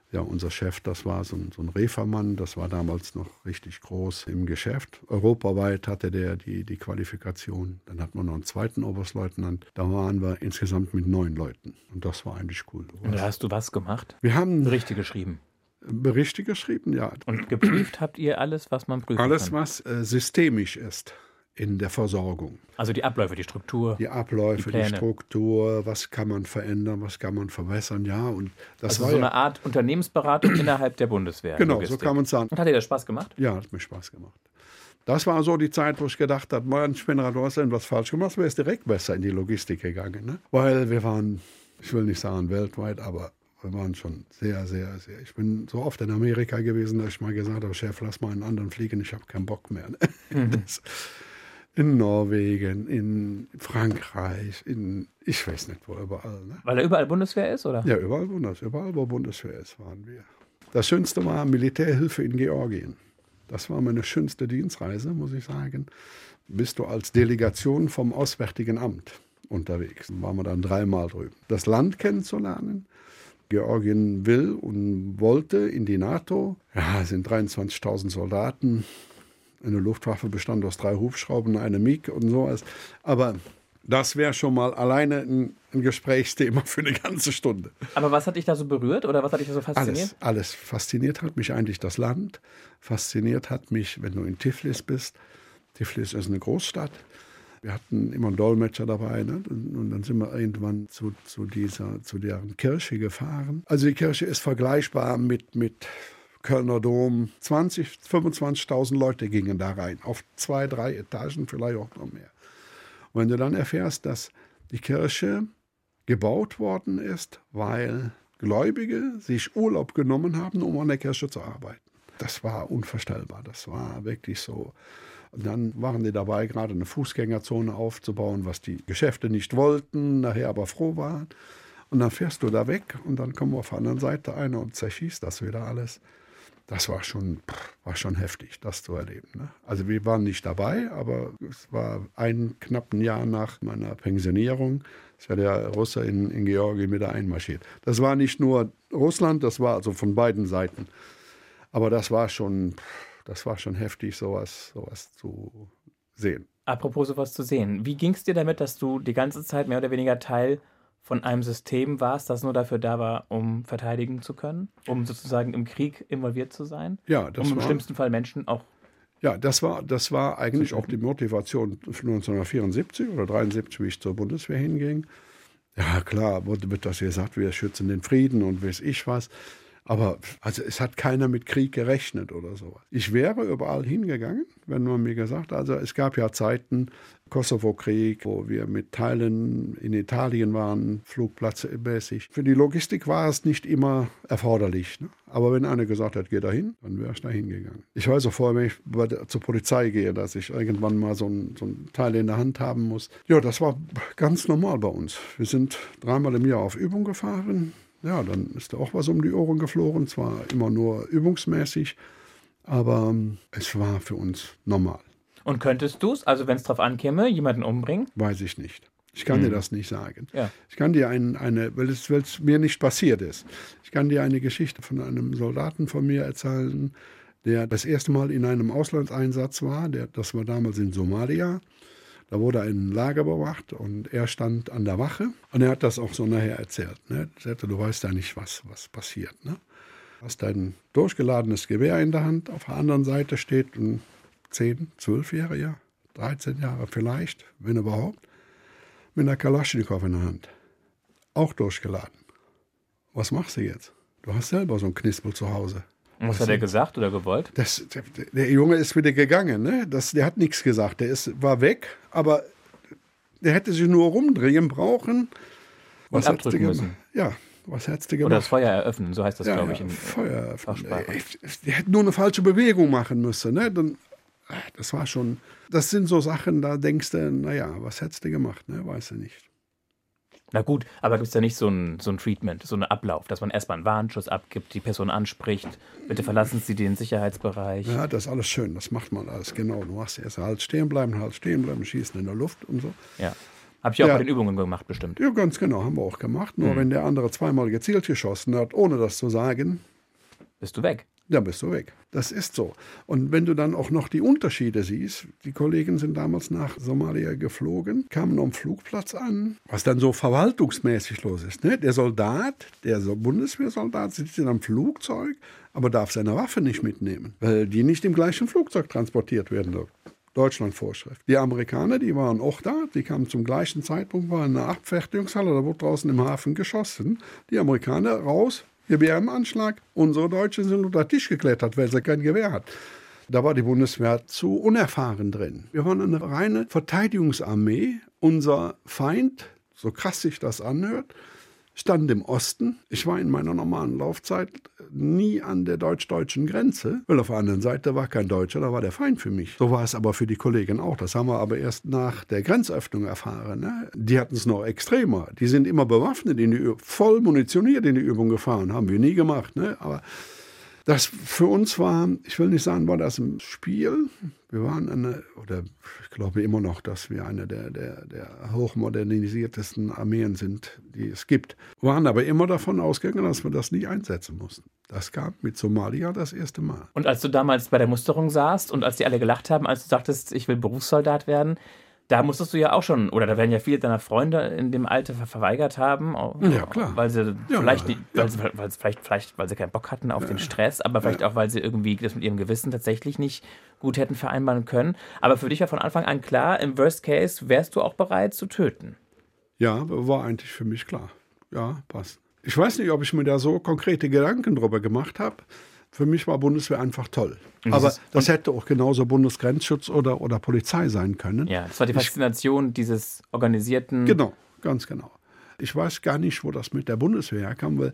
Ja, unser Chef, das war so ein, so ein Refermann, das war damals noch richtig groß im Geschäft. Europaweit hatte der die, die Qualifikation. Dann hat man noch einen zweiten Oberstleutnant. Da waren wir insgesamt mit neun Leuten. Und das war eigentlich cool. Und da hast du was gemacht? Wir haben Berichte geschrieben. Berichte geschrieben, ja. Und geprüft habt ihr alles, was man prüfen Alles, kann? was äh, systemisch ist in der Versorgung. Also die Abläufe, die Struktur. Die Abläufe, Die die. Struktur, was kann man verändern, was kann man verbessern, ja. Und das also war so ja, eine Art Unternehmensberatung innerhalb der Bundeswehr. genau, Logistik. so kann man sagen. Und hat dir das Spaß gemacht? Ja, hat mir Spaß gemacht. Das war so die Zeit, wo ich gedacht habe, Mann, Spinnrad, du hast irgendwas falsch gemacht, du wärst direkt besser in die Logistik gegangen. Ne? Weil wir waren, ich will nicht sagen weltweit, aber wir waren schon sehr, sehr, sehr. Ich bin so oft in Amerika gewesen, dass ich mal gesagt habe, Chef, lass mal einen anderen fliegen, ich habe keinen Bock mehr. *laughs* Das, in Norwegen, in Frankreich, in, ich weiß nicht wo, überall. Ne? Weil da überall Bundeswehr ist, oder? Ja, überall, Bundes, überall, wo Bundeswehr ist, waren wir. Das Schönste war Militärhilfe in Georgien. Das war meine schönste Dienstreise, muss ich sagen. Bist du als Delegation vom Auswärtigen Amt unterwegs. Da waren wir dann dreimal drüben. Das Land kennenzulernen. Georgien will und wollte in die NATO. Ja, es sind 23.000 Soldaten. Eine Luftwaffe bestand aus drei Hubschraubern, eine MiG und sowas. Aber das wäre schon mal alleine ein, ein Gesprächsthema für eine ganze Stunde. Aber was hat dich da so berührt oder was hat dich da so fasziniert? Alles, alles. Fasziniert hat mich eigentlich das Land. Fasziniert hat mich, wenn du in Tiflis bist. Tiflis ist eine Großstadt. Wir hatten immer einen Dolmetscher dabei. Ne? Und, dann sind wir irgendwann zu, zu, dieser, zu deren Kirche gefahren. Also die Kirche ist vergleichbar mit, mit Kölner Dom. 20, 25.000 Leute gingen da rein. Auf zwei, drei Etagen, vielleicht auch noch mehr. Und wenn du dann erfährst, dass die Kirche gebaut worden ist, weil Gläubige sich Urlaub genommen haben, um an der Kirche zu arbeiten. Das war unvorstellbar. Das war wirklich so. Dann waren die dabei, gerade eine Fußgängerzone aufzubauen, was die Geschäfte nicht wollten, nachher aber froh waren. Und dann fährst du da weg und dann kommen auf der anderen Seite einer und zerschießt das wieder alles. Das war schon, war schon heftig, das zu erleben. Ne? Also wir waren nicht dabei, aber es war ein knappen Jahr nach meiner Pensionierung, ist ja der Russe in, in Georgien wieder einmarschiert. Das war nicht nur Russland, das war also von beiden Seiten. Aber das war schon, das war schon heftig, sowas, sowas zu sehen. Apropos sowas zu sehen. Wie ging es dir damit, dass du die ganze Zeit mehr oder weniger Teil von einem System warst, das nur dafür da war, um verteidigen zu können, um sozusagen im Krieg involviert zu sein, Ja, das um im war, schlimmsten Fall Menschen auch ja, das war, das war eigentlich auch die Motivation 1974 oder 73, wie ich zur Bundeswehr hinging. Ja, klar, wurde wird das gesagt, wir schützen den Frieden und weiß ich was. Aber also es hat keiner mit Krieg gerechnet oder so. Ich wäre überall hingegangen, wenn man mir gesagt, also es gab ja Zeiten, Kosovo-Krieg, wo wir mit Teilen in Italien waren, flugplatzmäßig. Für die Logistik war es nicht immer erforderlich. Ne? Aber wenn einer gesagt hat, geh dahin, dann wäre ich da hingegangen. Ich weiß auch vorher, wenn ich zur Polizei gehe, dass ich irgendwann mal so ein, so ein Teil in der Hand haben muss. Ja, das war ganz normal bei uns. Wir sind dreimal im Jahr auf Übung gefahren. Ja, dann ist da auch was um die Ohren geflogen. Zwar immer nur übungsmäßig, aber ähm, es war für uns normal. Und könntest du es, also wenn es drauf ankäme, jemanden umbringen? Weiß ich nicht. Ich kann hm. dir das nicht sagen. Ja. Ich kann dir ein, eine, weil es, weil es mir nicht passiert ist, ich kann dir eine Geschichte von einem Soldaten von mir erzählen, der das erste Mal in einem Auslandseinsatz war. Der, das war damals in Somalia. Da wurde ein Lager bewacht und er stand an der Wache und er hat das auch so nachher erzählt. Ne? Er sagte, du weißt ja nicht, was, was passiert. Ne? Hast ein durchgeladenes Gewehr in der Hand, auf der anderen Seite steht ein 10, 12 Jahre, ja, 13 Jahre vielleicht, wenn überhaupt, mit einer Kalaschnikow in der Hand. Auch durchgeladen. Was machst du jetzt? Du hast selber so einen Knispel zu Hause. Und was hat er gesagt oder gewollt? Das, der, Junge ist wieder gegangen. Ne? Das, der hat nichts gesagt. Der ist, war weg, aber der hätte sich nur rumdrehen brauchen. Was Und abdrücken müssen. Ja, was hättest du gemacht? Oder das Feuer eröffnen, so heißt das, ja, glaube ich, in Feuer eröffnen. Der hätte nur eine falsche Bewegung machen müssen. Ne? Dann das war schon, das sind so Sachen, da denkst du, naja, was hättest du gemacht, ne? Weißt du nicht. Na gut, aber gibt es da nicht so ein, so ein Treatment, so einen Ablauf, dass man erstmal einen Warnschuss abgibt, die Person anspricht, bitte verlassen Sie den Sicherheitsbereich? Ja, das ist alles schön, das macht man alles, genau. Du machst erst halt stehen bleiben, halt stehen bleiben, schießen in der Luft und so. Ja. Hab ich auch ja. bei den Übungen gemacht, bestimmt. Ja, ganz genau, haben wir auch gemacht. Nur hm. wenn der andere zweimal gezielt geschossen hat, ohne das zu sagen, bist du weg dann bist du weg. Das ist so. Und wenn du dann auch noch die Unterschiede siehst, die Kollegen sind damals nach Somalia geflogen, kamen am Flugplatz an, was dann so verwaltungsmäßig los ist. Ne? Der Soldat, der Bundeswehrsoldat sitzt in einem Flugzeug, aber darf seine Waffe nicht mitnehmen, weil die nicht im gleichen Flugzeug transportiert werden dürfen. Deutschlandvorschrift. Die Amerikaner, die waren auch da, die kamen zum gleichen Zeitpunkt, waren in einer Abfertigungshalle, da wurde draußen im Hafen geschossen. Die Amerikaner raus, Gewehr im Anschlag. Unsere Deutschen sind unter den Tisch geklettert, weil sie kein Gewehr hat. Da war die Bundeswehr zu unerfahren drin. Wir waren eine reine Verteidigungsarmee. Unser Feind, so krass sich das anhört, stand im Osten. Ich war in meiner normalen Laufzeit nie an der deutsch-deutschen Grenze, weil auf der anderen Seite war kein Deutscher, da war der Feind für mich. So war es aber für die Kollegen auch. Das haben wir aber erst nach der Grenzöffnung erfahren. Ne? Die hatten es noch extremer. Die sind immer bewaffnet, in die voll munitioniert in die Übung gefahren. Haben wir nie gemacht. Ne? Aber das für uns war, ich will nicht sagen, war das ein Spiel. Wir waren eine, oder ich glaube immer noch, dass wir eine der, der, der hochmodernisiertesten Armeen sind, die es gibt. Wir waren aber immer davon ausgegangen, dass wir das nie einsetzen mussten. Das kam mit Somalia das erste Mal. Und als du damals bei der Musterung saßt und als die alle gelacht haben, als du sagtest, ich will Berufssoldat werden, da musstest du ja auch schon, oder da werden ja viele deiner Freunde in dem Alter verweigert haben. Ja, klar. Weil sie ja, vielleicht, nicht, weil, sie, weil, sie, vielleicht, vielleicht, weil sie keinen Bock hatten auf ja. den Stress, aber vielleicht auch, weil sie irgendwie das mit ihrem Gewissen tatsächlich nicht gut hätten vereinbaren können. Aber für dich war von Anfang an klar, im Worst Case wärst du auch bereit zu töten. Ja, war eigentlich für mich klar. Ja, passt. Ich weiß nicht, ob ich mir da so konkrete Gedanken drüber gemacht habe. Für mich war Bundeswehr einfach toll. Aber das hätte auch genauso Bundesgrenzschutz oder, oder Polizei sein können. Ja, das war die Faszination ich, dieses organisierten. Genau, ganz genau. Ich weiß gar nicht, wo das mit der Bundeswehr herkam, weil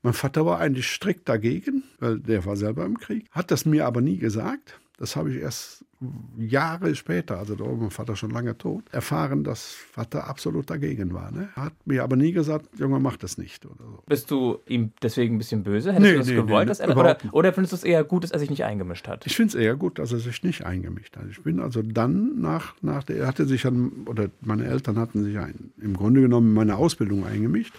mein Vater war eigentlich strikt dagegen, weil der war selber im Krieg, hat das mir aber nie gesagt. Das habe ich erst Jahre später, also da war mein Vater schon lange tot, erfahren, dass Vater absolut dagegen war. Ne? Hat mir aber nie gesagt, Junge, mach das nicht. Oder so. Bist du ihm deswegen ein bisschen böse? Hättest nee, du das nee, gewollt? Nee, dass er, oder, oder findest du es eher gut, dass er sich nicht eingemischt hat? Ich finde es eher gut, dass er sich nicht eingemischt hat. Ich bin also dann nach, nach der, er hatte sich an, oder meine Eltern hatten sich ein, im Grunde genommen in meine Ausbildung eingemischt.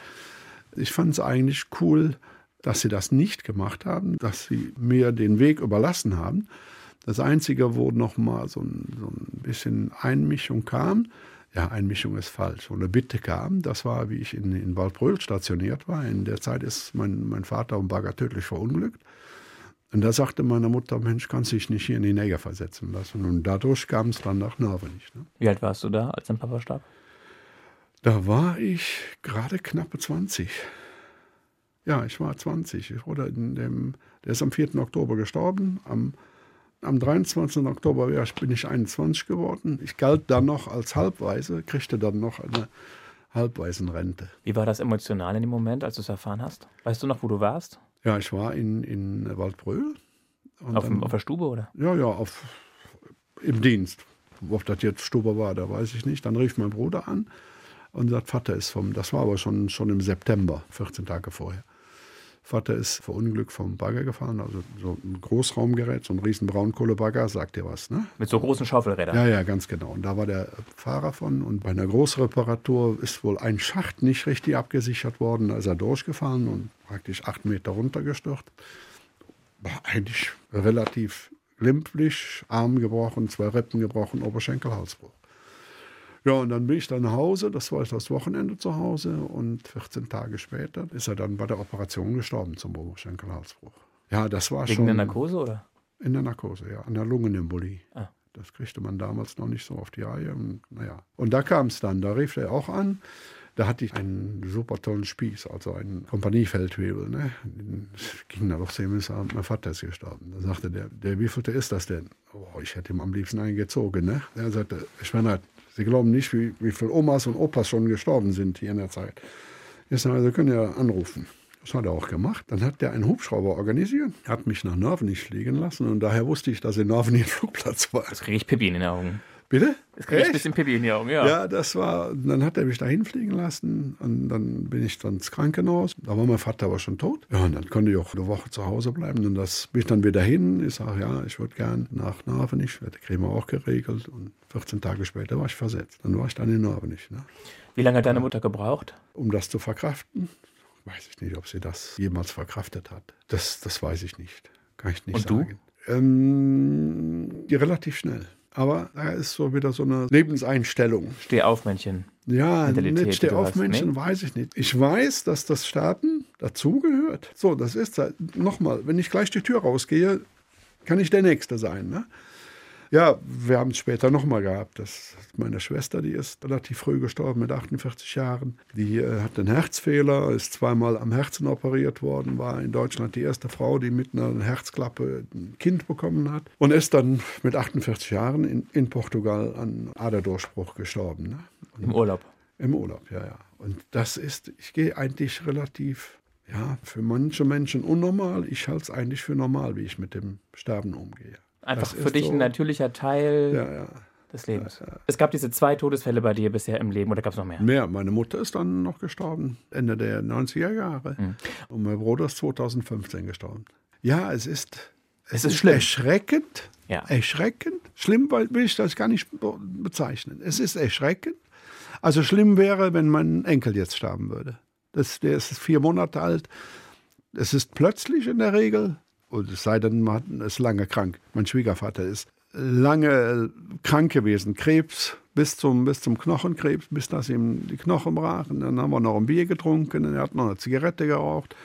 Ich fand es eigentlich cool, dass sie das nicht gemacht haben, dass sie mir den Weg überlassen haben. Das Einzige, wo noch mal so ein, so ein bisschen Einmischung kam, ja, Einmischung ist falsch, oder Bitte kam, das war, wie ich in, in Waldbröl stationiert war. In der Zeit ist mein, mein Vater um Bagger tödlich verunglückt. Und da sagte meine Mutter, Mensch, kannst du dich nicht hier in die Neger versetzen lassen. Und dadurch kam es dann nach Norwich. Ne? Wie alt warst du da, als dein Papa starb? Da war ich gerade knappe 20. Ja, ich war 20. Ich wurde in dem, der ist am 4. Oktober gestorben. Am, am 23. Oktober bin ich 21 geworden. Ich galt dann noch als Halbweise, kriegte dann noch eine Halbwaisenrente. Wie war das emotional in dem Moment, als du es erfahren hast? Weißt du noch, wo du warst? Ja, ich war in, in Waldbröl. Auf, dann, auf der Stube, oder? Ja, ja, auf, im Dienst. Ob das jetzt Stube war, da weiß ich nicht. Dann rief mein Bruder an und sagt, Vater ist vom, das war aber schon, schon im September, 14 Tage vorher. Vater ist verunglückt vom Bagger gefahren, also so ein Großraumgerät, so ein riesen Braunkohlebagger, sagt dir was, ne? Mit so großen Schaufelrädern. Ja, ja, ganz genau. Und da war der Fahrer von und bei einer Großreparatur ist wohl ein Schacht nicht richtig abgesichert worden, da ist er durchgefallen und praktisch acht Meter runtergestürzt. War eigentlich relativ glimpflich, Arm gebrochen, zwei Rippen gebrochen, Oberschenkel, Halsbruch. Ja, und dann bin ich dann nach Hause, das war das Wochenende zu Hause und 14 Tage später ist er dann bei der Operation gestorben zum Oberschenkelhalsbruch. Ja, das war Wegen schon. In der Narkose oder? In der Narkose, ja, an der Lungenembolie. Ah. Das kriegte man damals noch nicht so auf die Reihe. Und, naja. und da kam es dann, da rief er auch an. Da hatte ich einen super tollen Spieß, also einen Kompaniefeldwebel. Ne? Das ging da doch Siemens mein Vater ist gestorben. Da sagte der, der wievielte ist das denn? Oh, ich hätte ihm am liebsten einen gezogen. Ne? Er sagte, Schwennert, Sie glauben nicht, wie, wie viele Omas und Opas schon gestorben sind hier in der Zeit. Ich sage, Sie können ja anrufen. Das hat er auch gemacht. Dann hat er einen Hubschrauber organisiert, hat mich nach Norvenich fliegen lassen und daher wusste ich, dass in Norvenich ein *laughs* Flugplatz war. Das kriege ich Pippi in den Augen. Bitte? Das kriege ich ein bisschen Pippi in die Augen, ja. Ja, das war, dann hat er mich dahin fliegen lassen und dann bin ich dann ins Krankenhaus. Da war mein Vater aber schon tot. Ja, und dann konnte ich auch eine Woche zu Hause bleiben und das bin ich dann wieder hin. Ich sage, ja, ich würde gern nach Norvenich, das kriegen wir auch geregelt und 14 Tage später war ich versetzt. Dann war ich dann in Norvenich. Ne? Wie lange hat deine Mutter gebraucht? Um das zu verkraften? Weiß ich nicht, ob sie das jemals verkraftet hat. Das, das weiß ich nicht. Kann ich nicht und sagen. Du? Ähm, relativ schnell. Aber da ist so wieder so eine Lebenseinstellung. Steh auf, Männchen. Ja, nicht Steh auf, Männchen, nee? weiß ich nicht. Ich weiß, dass das Sterben dazugehört. So, das ist nochmal, wenn ich gleich die Tür rausgehe, kann ich der Nächste sein. Ne? Ja, wir haben es später nochmal gehabt. Das meine Schwester, die ist relativ früh gestorben mit 48 Jahren. Die äh, hat einen Herzfehler, ist zweimal am Herzen operiert worden, war in Deutschland die erste Frau, die mit einer Herzklappe ein Kind bekommen hat und ist dann mit 48 Jahren in, in Portugal an Aderdurchbruch gestorben. Ne? Im Urlaub? Im Urlaub, ja, ja. Und das ist, ich gehe eigentlich relativ ja, für manche Menschen unnormal. Ich halte es eigentlich für normal, wie ich mit dem Sterben umgehe. Einfach für dich so. ein natürlicher Teil ja, ja. des Lebens. Ja, es gab diese zwei Todesfälle bei dir bisher im Leben oder gab es noch mehr? Mehr. Meine Mutter ist dann noch gestorben, Ende der 90er Jahre. Mhm. Und mein Bruder ist 2015 gestorben. Ja, es ist, es, es ist, ist schlimm. erschreckend. Erschreckend. Schlimm will ich das gar nicht bezeichnen. Es ist erschreckend. Also schlimm wäre, wenn mein Enkel jetzt sterben würde. Das, der ist vier Monate alt. Es ist plötzlich in der Regel. Und es sei denn, man ist lange krank. Mein Schwiegervater ist lange äh, krank gewesen. Krebs bis zum, bis zum Knochenkrebs, bis das ihm die Knochen brachen. Dann haben wir noch ein Bier getrunken, er hat noch eine Zigarette geraucht.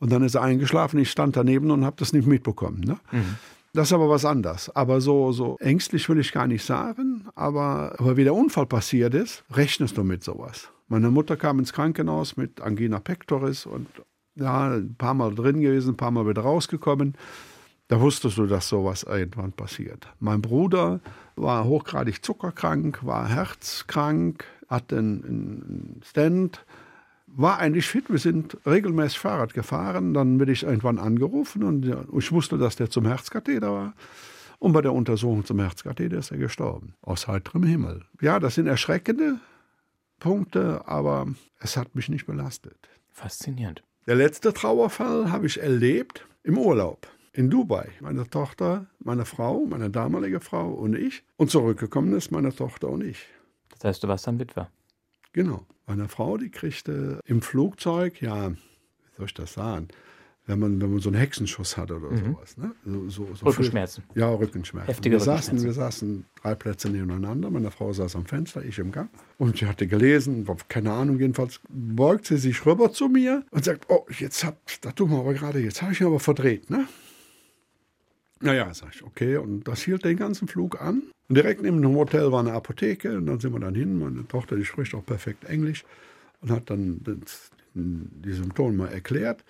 Und dann ist er eingeschlafen. Ich stand daneben und habe das nicht mitbekommen. Ne? Mhm. Das ist aber was anderes. Aber so, so ängstlich will ich gar nicht sagen. Aber, aber wie der Unfall passiert ist, rechnest du mit sowas. Meine Mutter kam ins Krankenhaus mit Angina pectoris und ja, ein paar Mal drin gewesen, ein paar Mal wieder rausgekommen. Da wusstest du, dass sowas irgendwann passiert. Mein Bruder war hochgradig zuckerkrank, war herzkrank, hatte einen Stand, war eigentlich fit. Wir sind regelmäßig Fahrrad gefahren. Dann bin ich irgendwann angerufen und ich wusste, dass der zum Herzkatheter war. Und bei der Untersuchung zum Herzkatheter ist er gestorben. Aus heiterem Himmel. Ja, das sind erschreckende Punkte, aber es hat mich nicht belastet. Faszinierend. Der letzte Trauerfall habe ich erlebt im Urlaub in Dubai. Meine Tochter, meine Frau, meine damalige Frau und ich. Und zurückgekommen ist meine Tochter und ich. Das heißt, du warst dann Witwer? Genau. Meine Frau, die kriegte im Flugzeug, ja, wie soll ich das sagen? Wenn man, wenn man so einen Hexenschuss hat oder mhm. sowas. Ne? So, so, so Rückenschmerzen. Viel, ja, Rückenschmerzen. Heftige wir Rückenschmerzen. Saßen, wir saßen drei Plätze nebeneinander. Meine Frau saß am Fenster, ich im Gang. Und sie hatte gelesen, keine Ahnung, jedenfalls beugt sie sich rüber zu mir und sagt, oh, jetzt hab, da tun wir aber gerade, jetzt habe ich ihn aber verdreht, ne? Naja, sag ich, okay. Und das hielt den ganzen Flug an. Und direkt neben dem Hotel war eine Apotheke. Und dann sind wir dann hin. Meine Tochter, die spricht auch perfekt Englisch. Und hat dann die Symptome mal erklärt.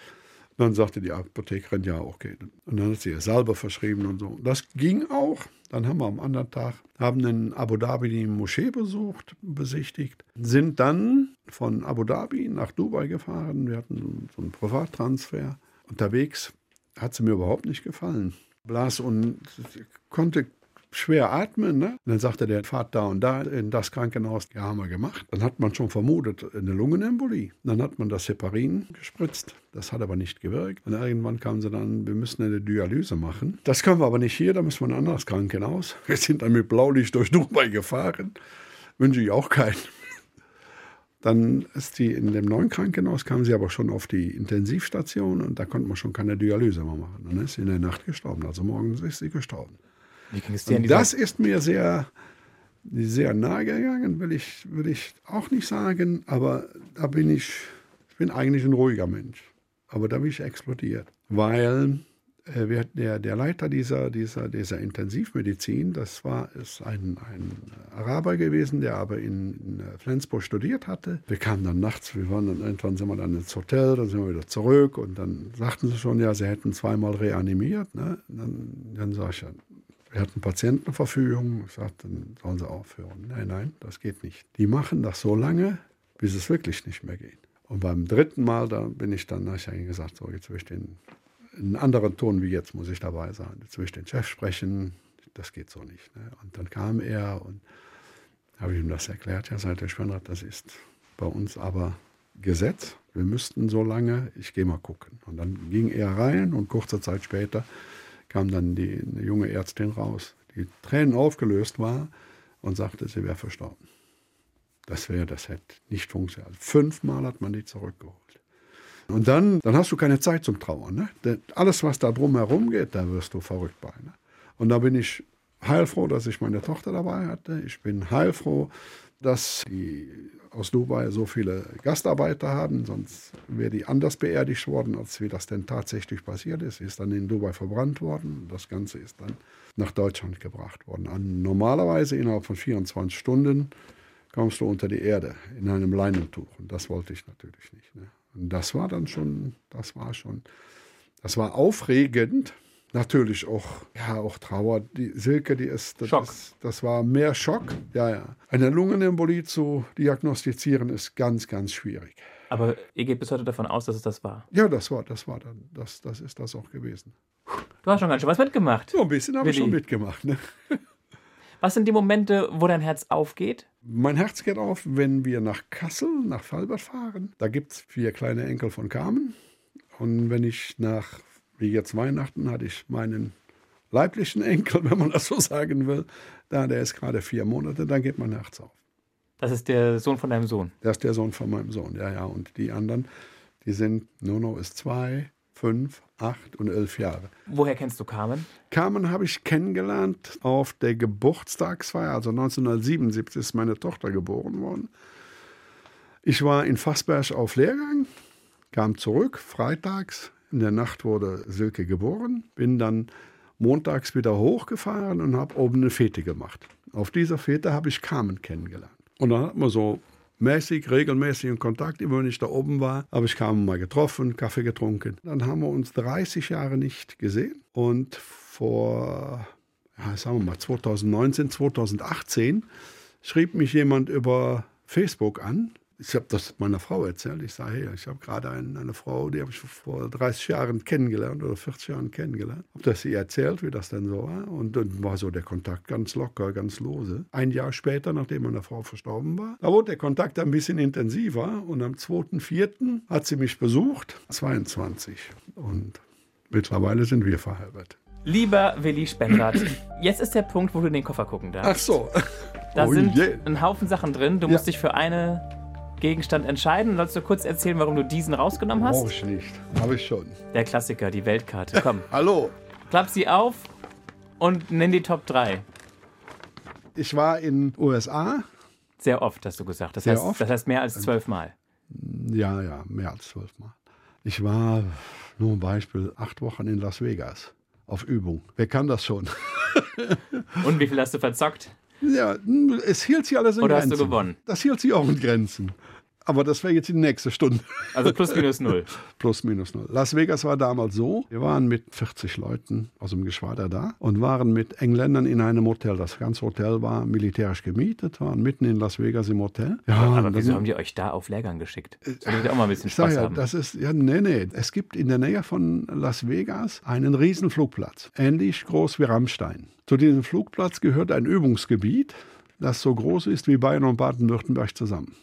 Dann sagte die Apothekerin, ja, okay. Und dann hat sie ihr Salbe verschrieben und so. Das ging auch. Dann haben wir am anderen Tag, haben in Abu Dhabi die Moschee besucht, besichtigt, sind dann von Abu Dhabi nach Dubai gefahren. Wir hatten so einen Privattransfer. Unterwegs hat sie mir überhaupt nicht gefallen. Blas und konnte schwer atmen. Ne? dann sagte der, fahrt da und da in das Krankenhaus. Ja, haben wir gemacht. Dann hat man schon vermutet, eine Lungenembolie. Dann hat man das Heparin gespritzt. Das hat aber nicht gewirkt. Und irgendwann kamen sie dann, wir müssen eine Dialyse machen. Das können wir aber nicht hier, da müssen wir ein anderes Krankenhaus. *laughs* Wir sind dann mit Blaulicht durch Dubai gefahren. Wünsche ich auch keinen. Dann ist sie in dem neuen Krankenhaus, kam sie aber schon auf die Intensivstation und da konnte man schon keine Dialyse mehr machen. Dann ist sie in der Nacht gestorben. Also morgens ist sie gestorben. Wie ging es dir und das ist mir sehr, sehr nahe gegangen, will ich, will ich auch nicht sagen, aber da bin ich, ich bin eigentlich ein ruhiger Mensch. Aber da bin ich explodiert, weil äh, der, der Leiter dieser, dieser, dieser Intensivmedizin, das war ist ein, ein Araber gewesen, der aber in, in, Flensburg studiert hatte. Wir kamen dann nachts, wir waren dann irgendwann sind wir dann ins Hotel, dann sind wir wieder zurück und dann sagten sie schon, ja, sie hätten zweimal reanimiert. Ne? Dann, dann sag ich, ja, wir hatten Patientenverfügung. Ich sagte, dann sollen sie aufhören. Nein, nein, das geht nicht. Die machen das so lange, bis es wirklich nicht mehr geht. Und beim dritten Mal, da bin ich dann, habe ich eigentlich gesagt, so, jetzt will ich den, einen anderen Ton wie jetzt muss ich dabei sein. Jetzt will ich den Chef sprechen. Das geht so nicht. Ne? Und dann kam er und habe ich ihm das erklärt. Ja, seit der Schweinrad, das ist bei uns aber Gesetz. Wir müssten so lange, ich gehe mal gucken. Und dann ging er rein und kurze Zeit später kam dann die, eine junge Ärztin raus, die Tränen aufgelöst war und sagte, sie wäre verstorben. Das wäre, das hätte nicht funktioniert. Fünfmal hat man die zurückgeholt. Und dann, dann hast du keine Zeit zum Trauern. Ne? Alles, was da drumherum geht, da wirst du verrückt bei. Ne? Und da bin ich heilfroh, dass ich meine Tochter dabei hatte. Ich bin heilfroh, dass die aus Dubai so viele Gastarbeiter haben, sonst wäre die anders beerdigt worden, als wie das denn tatsächlich passiert ist. Sie ist dann in Dubai verbrannt worden. Das Ganze ist dann nach Deutschland gebracht worden. An, normalerweise innerhalb von 24 Stunden kommst du unter die Erde in einem Leinentuch. Und das wollte ich natürlich nicht. Ne? Und das war dann schon, das war schon, das war aufregend, natürlich auch, ja, auch Trauer. Die Silke, die ist, das, Schock. Ist, das war mehr Schock. Ja, ja. Eine Lungenembolie zu diagnostizieren ist ganz, ganz schwierig. Aber ihr geht bis heute davon aus, dass es das war? Ja, das war, das war dann, das, das ist das auch gewesen. Du hast schon ganz schön was mitgemacht. So ein bisschen habe ich schon mitgemacht. Ne? *laughs* Was sind die Momente, wo dein Herz aufgeht? Mein Herz geht auf, wenn wir nach Kassel, nach Falbert fahren. Da gibt es vier kleine Enkel von Carmen. Und wenn ich nach wie jetzt Weihnachten hatte ich meinen leiblichen Enkel, *laughs* wenn man das so sagen will. Da, der ist gerade vier Monate, dann geht mein Herz auf. Das ist der Sohn von deinem Sohn? Das ist der Sohn von meinem Sohn, ja, ja. Und die anderen, die sind, Nono ist zwei, fünf, acht und elf Jahre. Woher kennst du Carmen? Carmen habe ich kennengelernt auf der Geburtstagsfeier, also 1977 ist meine Tochter geboren worden. Ich war in Fassberg auf Lehrgang, kam zurück, freitags, in der Nacht wurde Silke geboren, bin dann montags wieder hochgefahren und habe oben eine Fete gemacht. Auf dieser Fete habe ich Carmen kennengelernt. Und dann hat man so mäßig, regelmäßig in Kontakt. Immer wenn ich da oben war, habe ich Carmen mal getroffen, Kaffee getrunken. Dann haben wir uns 30 Jahre nicht gesehen. Und vor, ja, sagen wir mal, 2019, 2018 schrieb mich jemand über Facebook an ich habe das meiner Frau erzählt. Ich sage, hey, ich habe gerade eine, eine, Frau, die habe ich vor 30 Jahren kennengelernt oder 40 Jahren kennengelernt. Habe das ihr erzählt, wie das denn so war. Und dann war so der Kontakt ganz locker, ganz lose. Ein Jahr später, nachdem meine Frau verstorben war, da wurde der Kontakt ein bisschen intensiver. Und am 2.4. hat sie mich besucht, 22. Und mittlerweile sind wir verheiratet. Lieber Willi Spenrath, jetzt ist der Punkt, wo du in den Koffer gucken darfst. Ach so. Da oh sind je. ein Haufen Sachen drin. Du ja. musst dich für eine Gegenstand entscheiden. Sollst du kurz erzählen, warum du diesen rausgenommen hast? Brauche ich nicht. Habe ich schon. Der Klassiker, die Weltkarte. Komm. *laughs* Hallo. Klapp sie auf und nenn die Top 3. Ich war in USA. Sehr oft, hast du gesagt. Das, Sehr heißt, oft? das heißt mehr als zwölf Mal. Ja, ja, mehr als zwölf Mal. Ich war, nur ein Beispiel, acht Wochen in Las Vegas auf Übung. Wer kann das schon? *laughs* und wie viel hast du verzockt? Ja, es hielt sich alles in Oder Grenzen. Oder hast du gewonnen? Das hielt sich auch in Grenzen. Aber das wäre jetzt die nächste Stunde. Also plus minus null. *laughs* plus minus null. Las Vegas war damals so, wir waren mit 40 Leuten aus dem Geschwader da und waren mit Engländern in einem Hotel. Das ganze Hotel war militärisch gemietet, waren mitten in Las Vegas im Hotel. Ja, aber wieso haben die euch da auf Lehrgang geschickt? Solltet ihr auch mal ein bisschen Spaß ja, haben. Das ist, ja, nee, nee. Es gibt in der Nähe von Las Vegas einen riesen Flugplatz. Ähnlich groß wie Rammstein. Zu diesem Flugplatz gehört ein Übungsgebiet, das so groß ist wie Bayern und Baden-Württemberg zusammen.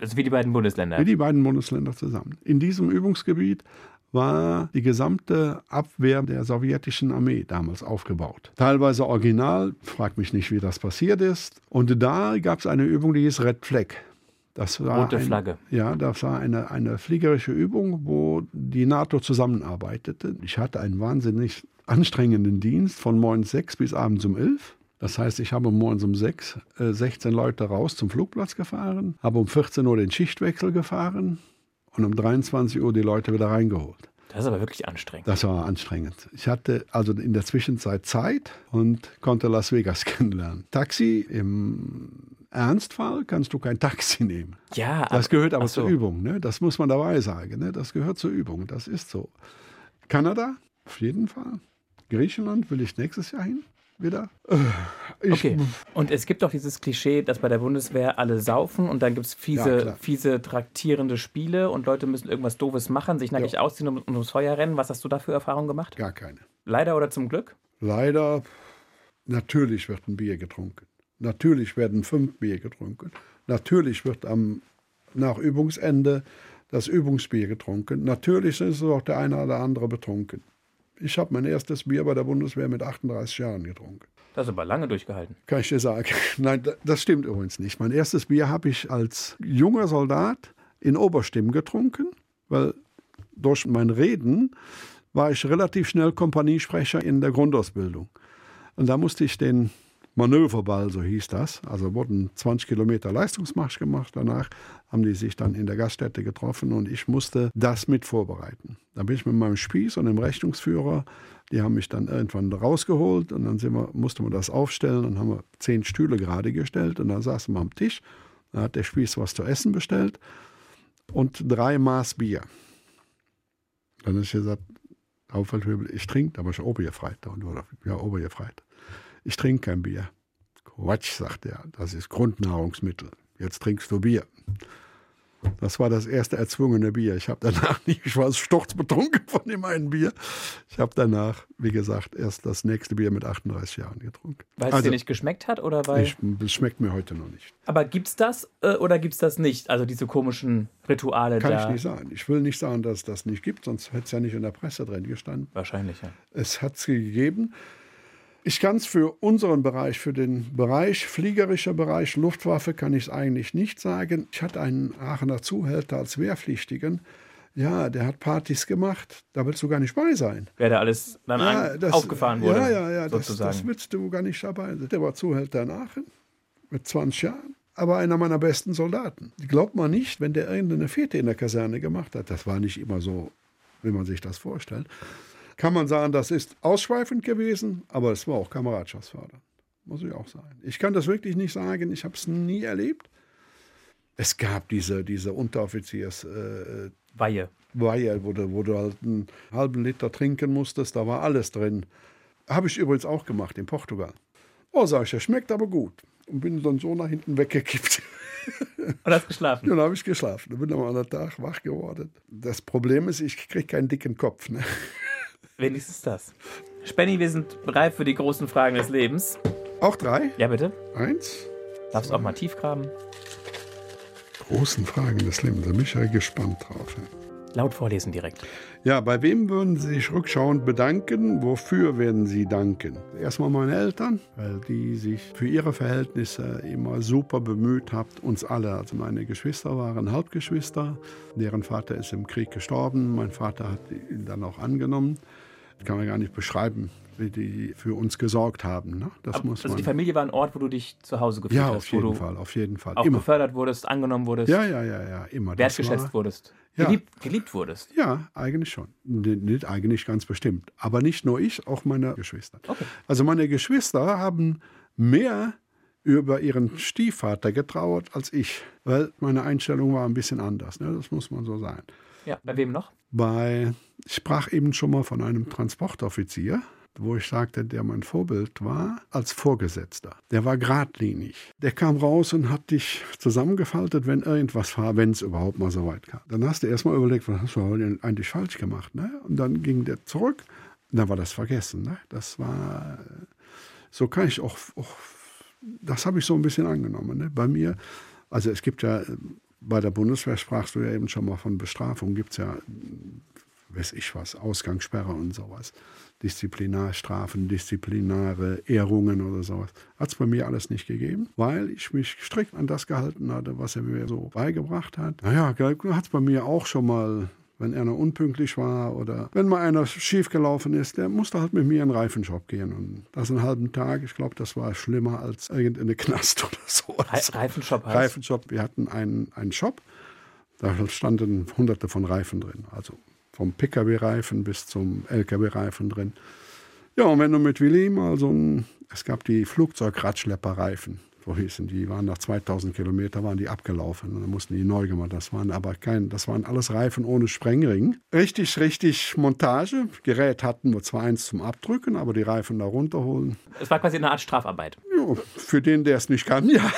Also wie die beiden Bundesländer. Wie die beiden Bundesländer zusammen. In diesem Übungsgebiet war die gesamte Abwehr der sowjetischen Armee damals aufgebaut. Teilweise original, frag mich nicht, wie das passiert ist. Und da gab es eine Übung, die hieß Red Flag. Das war Rote ein, Flagge. Ja, das war eine, eine fliegerische Übung, wo die NATO zusammenarbeitete. Ich hatte einen wahnsinnig anstrengenden Dienst von morgens sechs bis abends um elf. Das heißt, ich habe morgens um sechs äh, 16 Leute raus zum Flugplatz gefahren, habe um 14 Uhr den Schichtwechsel gefahren und um 23 Uhr die Leute wieder reingeholt. Das ist aber wirklich anstrengend. Das war anstrengend. Ich hatte also in der Zwischenzeit Zeit und konnte Las Vegas *laughs* kennenlernen. Taxi im Ernstfall kannst du kein Taxi nehmen. Ja, das gehört aber so. zur Übung. Ne? Das muss man dabei sagen. Ne? Das gehört zur Übung. Das ist so. Kanada, auf jeden Fall. Griechenland will ich nächstes Jahr hin wieder. Äh, ich okay. Und es gibt doch dieses Klischee, dass bei der Bundeswehr alle saufen und dann gibt es fiese, ja, fiese traktierende Spiele und Leute müssen irgendwas Doofes machen, sich nackig ja. ausziehen und ums Feuer rennen. Was hast du da für Erfahrungen gemacht? Gar keine. Leider oder zum Glück? Leider. Natürlich wird ein Bier getrunken. Natürlich werden fünf Bier getrunken. Natürlich wird am nach Übungsende das Übungsbier getrunken. Natürlich ist auch der eine oder andere betrunken. Ich habe mein erstes Bier bei der Bundeswehr mit 38 Jahren getrunken. Das ist aber lange durchgehalten. Kann ich dir sagen. *laughs* Nein, das stimmt übrigens nicht. Mein erstes Bier habe ich als junger Soldat in Oberstimmen getrunken, weil durch mein Reden war ich relativ schnell Kompaniesprecher in der Grundausbildung. Und da musste ich den Manöverball, so hieß das. Also wurden 20 Kilometer Leistungsmarsch gemacht. Danach haben die sich dann in der Gaststätte getroffen und ich musste das mit vorbereiten. Da bin ich mit meinem Spieß und dem Rechnungsführer, die haben mich dann irgendwann rausgeholt und dann wir, musste man das aufstellen. Dann haben wir zehn Stühle gerade gestellt und dann saßen wir am Tisch. Da hat der Spieß was zu essen bestellt und drei Maß Bier. Dann ist gesagt, Auffallhöbel, ich trinke, aber ich obergefreit. Und ja, obergefreit. Ich trinke kein Bier. Quatsch, sagt er, das ist Grundnahrungsmittel. Jetzt trinkst du Bier. Das war das erste erzwungene Bier. Ich habe danach *laughs* nicht, ich war sturzbetrunken von dem einen Bier. Ich habe danach, wie gesagt, erst das nächste Bier mit 38 Jahren getrunken. Weil es also, dir nicht geschmeckt hat oder weil? Es schmeckt mir heute noch nicht. Aber gibt es das äh, oder gibt es das nicht? Also diese komischen Rituale Kann da? ich nicht sagen. Ich will nicht sagen, dass es das nicht gibt, sonst hätte es ja nicht in der Presse drin gestanden. Wahrscheinlich, ja. Es hat es gegeben. Ich kann es für unseren Bereich, für den Bereich fliegerischer Bereich Luftwaffe, kann ich es eigentlich nicht sagen. Ich hatte einen Aachener Zuhälter als Wehrpflichtigen. Ja, der hat Partys gemacht, da willst du gar nicht bei sein. Wer da alles dann ja, das, aufgefahren wurde. Ja, ja, ja, das, das, willst du gar nicht dabei sein. Der war Zuhälter in Aachen mit 20 Jahren, aber einer meiner besten Soldaten. Glaubt man nicht, wenn der irgendeine Fete in der Kaserne gemacht hat, das war nicht immer so, wie man sich das vorstellt kann man sagen, das ist ausschweifend gewesen, aber es war auch kameradschaftsfördernd. Muss ich auch sagen. Ich kann das wirklich nicht sagen, ich habe es nie erlebt. Es gab diese, diese Unteroffiziers. Äh, Weihe. Weihe, wo du, wo du halt einen halben Liter trinken musstest, da war alles drin. Habe ich übrigens auch gemacht in Portugal. Oh, sag ich, das schmeckt aber gut. Und bin dann so nach hinten weggekippt. Und hast geschlafen? Dann habe ich geschlafen. Dann bin am anderen Tag wach geworden. Das Problem ist, ich kriege keinen dicken Kopf. Ne? Wenigstens das. Spenny, wir sind bereit für die großen Fragen des Lebens. Auch drei? Ja, bitte. Eins. Darfst du auch mal tief graben? Großen Fragen des Lebens, da bin ich ja gespannt drauf. Laut vorlesen direkt. Ja, bei wem würden Sie sich rückschauend bedanken? Wofür werden Sie danken? Erstmal meine Eltern, weil die sich für ihre Verhältnisse immer super bemüht haben. Uns alle, also meine Geschwister waren Halbgeschwister. Deren Vater ist im Krieg gestorben. Mein Vater hat ihn dann auch angenommen. Kann man gar nicht beschreiben, wie die für uns gesorgt haben. Ne? Das Aber, muss also die Familie war ein Ort, wo du dich zu Hause gefühlt ja, hast? Ja, auf jeden Fall, auf jeden Fall. Auch immer. befördert wurdest, angenommen wurdest? Ja, ja, ja, ja, immer. Wertgeschätzt wurdest? Ja. Geliebt, geliebt wurdest? Ja, eigentlich schon. Nicht eigentlich ganz bestimmt. Aber nicht nur ich, auch meine Geschwister. Okay. Also meine Geschwister haben mehr über ihren Stiefvater getrauert als ich, weil meine Einstellung war ein bisschen anders. Ne? Das muss man so sagen. Ja, bei wem noch? Bei, ich sprach eben schon mal von einem Transportoffizier, wo ich sagte, der mein Vorbild war, als Vorgesetzter. Der war geradlinig. Der kam raus und hat dich zusammengefaltet, wenn irgendwas war, wenn es überhaupt mal so weit kam. Dann hast du erstmal überlegt, was hast du denn eigentlich falsch gemacht? Ne? Und dann ging der zurück, dann war das vergessen. Ne? Das war, so kann ich auch, auch das habe ich so ein bisschen angenommen. Ne? Bei mir, also es gibt ja, bei der Bundeswehr sprachst du ja eben schon mal von Bestrafung, gibt es ja, weiß ich was, Ausgangssperre und sowas. Disziplinarstrafen, disziplinare Ehrungen oder sowas. Hat es bei mir alles nicht gegeben, weil ich mich strikt an das gehalten hatte, was er mir so beigebracht hat. Naja, hat es bei mir auch schon mal wenn einer unpünktlich war oder wenn mal einer schiefgelaufen ist, der musste halt mit mir in den Reifenshop gehen. Und das einen halben Tag, ich glaube, das war schlimmer als irgendeine Knast *laughs* oder so. Reifenshop heißt? Reifenshop, wir hatten einen, einen Shop, da standen hunderte von Reifen drin. Also vom Pkw-Reifen bis zum Lkw-Reifen drin. Ja, und wenn du mit Willi mal so ein, es gab die Flugzeugradschlepperreifen, so hießen die, waren nach 2000 Kilometer waren die abgelaufen und dann mussten die neu gemacht. Das waren aber kein, das waren alles Reifen ohne Sprengring. Richtig, richtig Montage. Gerät hatten wir zwar eins zum Abdrücken, aber die Reifen da runterholen. Es war quasi eine Art Strafarbeit. Ja, für den, der es nicht kann, *laughs* ja.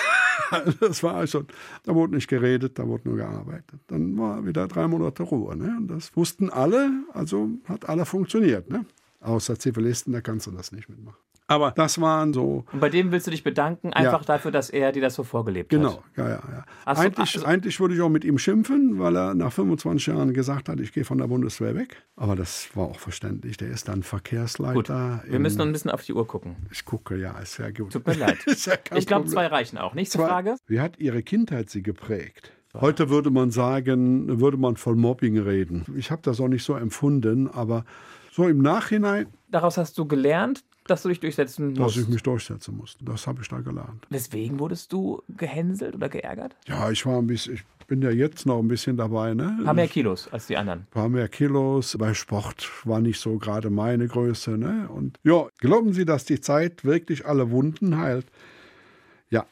*laughs* Das war schon, da wurde nicht geredet, da wurde nur gearbeitet. Dann war wieder drei Monate Ruhe. Ne? Und das wussten alle, also hat alle funktioniert. Ne? Außer Zivilisten, da kannst du das nicht mitmachen. Aber das waren so. Und bei dem willst du dich bedanken, einfach ja. dafür, dass er dir das so vorgelebt genau. hat. Genau, ja, ja, ja. Also, eigentlich, also, eigentlich würde ich auch mit ihm schimpfen, weil er nach 25 Jahren gesagt hat, ich gehe von der Bundeswehr weg. Aber das war auch verständlich. Der ist dann Verkehrsleiter. Gut. Wir müssen noch ein bisschen auf die Uhr gucken. Ich gucke, ja, ist ja gut. Tut mir *laughs* leid. ja ich glaube, zwei reichen auch. Nächste zwei. Frage. Wie hat Ihre Kindheit Sie geprägt? Heute würde man sagen, würde man von Mobbing reden. Ich habe das auch nicht so empfunden, aber so im Nachhinein. Daraus hast du gelernt, dass du dich durchsetzen musst. Dass ich mich durchsetzen musste. Das habe ich da gelernt. Weswegen wurdest du gehänselt oder geärgert? Ja, ich war ein bisschen, ich bin ja jetzt noch ein bisschen dabei. Ne? Ein paar mehr Kilos als die anderen. Ein paar mehr Kilos. Bei Sport war nicht so gerade meine Größe. Ne? Und ja, glauben Sie, dass die Zeit wirklich alle Wunden heilt? Ja,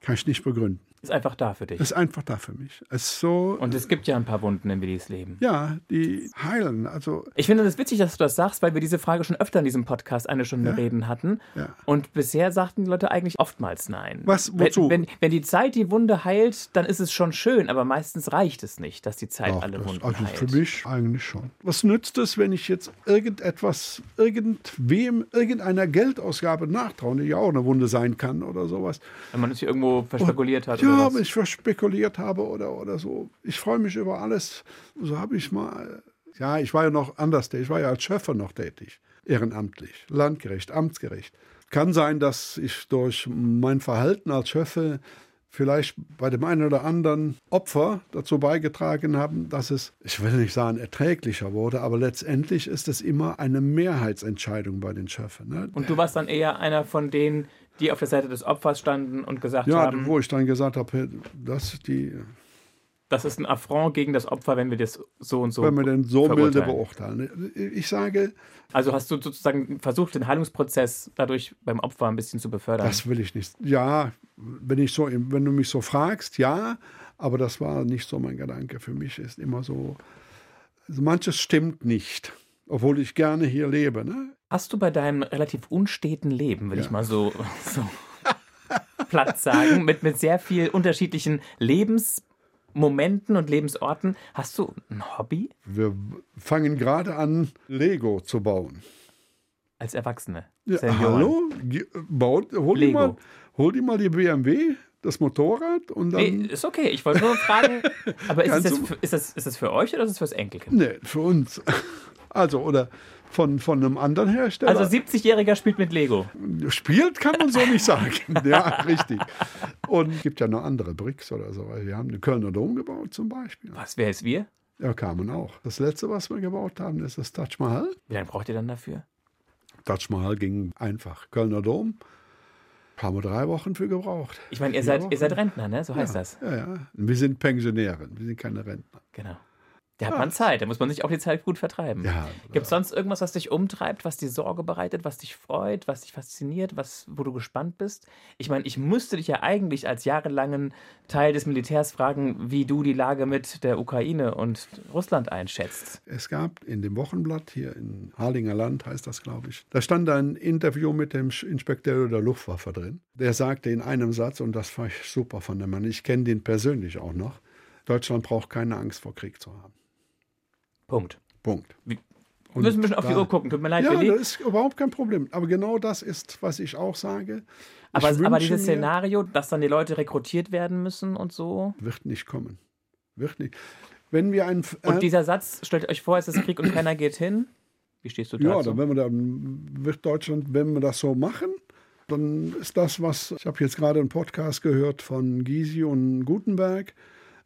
kann ich nicht begründen. Ist einfach da für dich. Ist einfach da für mich. Ist so, Und es gibt ja ein paar Wunden in Willis Leben. Ja, die heilen. Also ich finde es das witzig, dass du das sagst, weil wir diese Frage schon öfter in diesem Podcast eine Stunde ja? reden hatten. Ja. Und bisher sagten die Leute eigentlich oftmals nein. Was, wozu? Wenn, wenn, wenn, die Zeit die Wunde heilt, dann ist es schon schön, aber meistens reicht es nicht, dass die Zeit Doch, alle das, Wunden also heilt. Also für mich eigentlich schon. Was nützt es, wenn ich jetzt irgendetwas, irgendwem, irgendeiner Geldausgabe nachtraue, die ja auch eine Wunde sein kann oder sowas. Wenn man es hier irgendwo verspekuliert hat. Ja, ja, aber ich verspekuliert habe oder, oder so. Ich freue mich über alles. So habe ich mal, ja, ich war ja noch anders tätig. Ich war ja als Schöffer noch tätig. Ehrenamtlich, landgerecht, amtsgerecht. Kann sein, dass ich durch mein Verhalten als Schöffe vielleicht bei dem einen oder anderen Opfer dazu beigetragen haben, dass es, ich will nicht sagen, erträglicher wurde, aber letztendlich ist es immer eine Mehrheitsentscheidung bei den Schöffen. Ne? Und du warst dann eher einer von denen, die auf der Seite des Opfers standen und gesagt ja, haben. Ja, wo ich dann gesagt habe, das ist die. Das ist ein Affront gegen das Opfer, wenn wir das so und so. Wenn wir den so milde beurteilen. Ich sage. Also hast du sozusagen versucht, den Heilungsprozess dadurch beim Opfer ein bisschen zu befördern? Das will ich nicht. Ja, wenn, ich so, wenn du mich so fragst, ja, aber das war nicht so mein Gedanke. Für mich ist immer so, also manches stimmt nicht, obwohl ich gerne hier lebe. Ne? Hast du bei deinem relativ unsteten Leben, will ja. ich mal so, *laughs* so platt sagen, mit, mit sehr viel unterschiedlichen Lebensmomenten und Lebensorten. Hast du ein Hobby? Wir fangen gerade an, Lego zu bauen. Als Erwachsene. Ja, hallo? Baut, hol, die mal, hol die mal die BMW, das Motorrad und dann. Nee, ist okay. Ich wollte nur fragen, *laughs* aber ist das, für, ist, das, ist das für euch oder ist das fürs Enkelkind? Nee, für uns. Also, oder von, von einem anderen Hersteller. Also 70-Jähriger spielt mit Lego. Spielt kann man so nicht sagen. *laughs* ja, richtig. Und es gibt ja noch andere Bricks oder so. Wir haben den Kölner Dom gebaut zum Beispiel. Was, wer ist wir? Ja, kamen auch. Das letzte, was wir gebaut haben, ist das Taj Mahal. Wie lange braucht ihr dann dafür? Taj Mahal ging einfach. Kölner Dom. Haben wir drei Wochen für gebraucht. Ich meine, ihr seid, ihr seid Rentner, ne? So heißt ja, das. Ja, ja. Wir sind Pensionäre, wir sind keine Rentner. Genau. Da hat man Zeit, da muss man sich auch die Zeit gut vertreiben. Ja, Gibt es sonst irgendwas, was dich umtreibt, was dir Sorge bereitet, was dich freut, was dich fasziniert, was, wo du gespannt bist? Ich meine, ich müsste dich ja eigentlich als jahrelangen Teil des Militärs fragen, wie du die Lage mit der Ukraine und Russland einschätzt. Es gab in dem Wochenblatt hier in Harlinger Land, heißt das, glaube ich, da stand ein Interview mit dem Inspekteur der Luftwaffe drin. Der sagte in einem Satz, und das war ich super von dem Mann, ich kenne den persönlich auch noch, Deutschland braucht keine Angst vor Krieg zu haben. Punkt. Punkt. Wir müssen ein bisschen auf die Uhr gucken. Tut mir leid, Ja, Willi. das ist überhaupt kein Problem. Aber genau das ist, was ich auch sage. Aber, ich aber dieses mir- Szenario, dass dann die Leute rekrutiert werden müssen und so. Wird nicht kommen. Wird nicht. Wenn wir ein. Und äh, dieser Satz, stellt euch vor, es ist Krieg und keiner geht hin. Wie stehst du ja, dazu? dann, wenn wir dann wird Deutschland, wenn wir das so machen, dann ist das, was. Ich habe jetzt gerade einen Podcast gehört von Gysi und Gutenberg.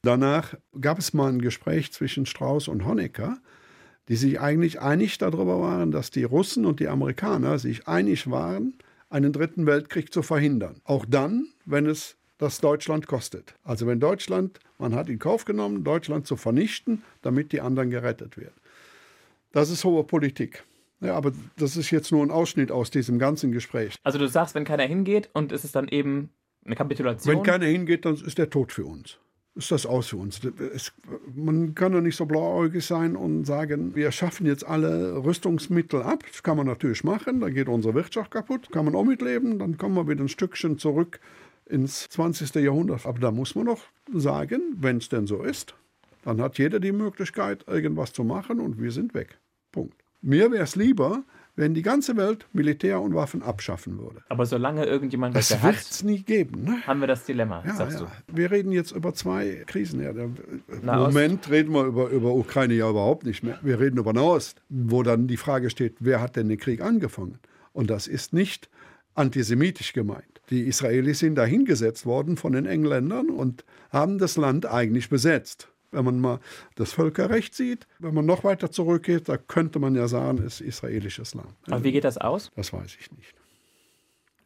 Danach gab es mal ein Gespräch zwischen Strauß und Honecker, die sich eigentlich einig darüber waren, dass die Russen und die Amerikaner sich einig waren, einen dritten Weltkrieg zu verhindern. Auch dann, wenn es das Deutschland kostet. Also wenn Deutschland, man hat in Kauf genommen, Deutschland zu vernichten, damit die anderen gerettet werden. Das ist hohe Politik. Ja, aber das ist jetzt nur ein Ausschnitt aus diesem ganzen Gespräch. Also du sagst, wenn keiner hingeht und es ist dann eben eine Kapitulation. Wenn keiner hingeht, dann ist der Tod für uns. Ist das aus für uns. Es, man kann doch nicht so blauäugig sein und sagen, wir schaffen jetzt alle Rüstungsmittel ab. Das kann man natürlich machen, dann geht unsere Wirtschaft kaputt, kann man auch mitleben, dann kommen wir wieder ein Stückchen zurück ins 20. Jahrhundert. Aber da muss man doch sagen, wenn es denn so ist, dann hat jeder die Möglichkeit, irgendwas zu machen und wir sind weg. Punkt. Mir wäre es lieber, wenn die ganze Welt Militär und Waffen abschaffen würde. aber solange irgendjemand Das welche wird hat, es nie geben. Ne? haben wir das Dilemma, Ja, sagst ja. Wir reden jetzt über zwei Krisen. Im Nahost. Moment reden wir über, über Ukraine ja überhaupt nicht mehr. Wir reden über Nahost, wo dann die Frage steht, wer hat denn den Krieg angefangen? Und das ist nicht antisemitisch gemeint. Die Israelis sind dahingesetzt worden von den Engländern und haben das Land eigentlich besetzt. Wenn man mal das Völkerrecht sieht, wenn man noch weiter zurückgeht, da könnte man ja sagen, es ist israelisches Land. Aber wie geht das aus? Das weiß ich nicht.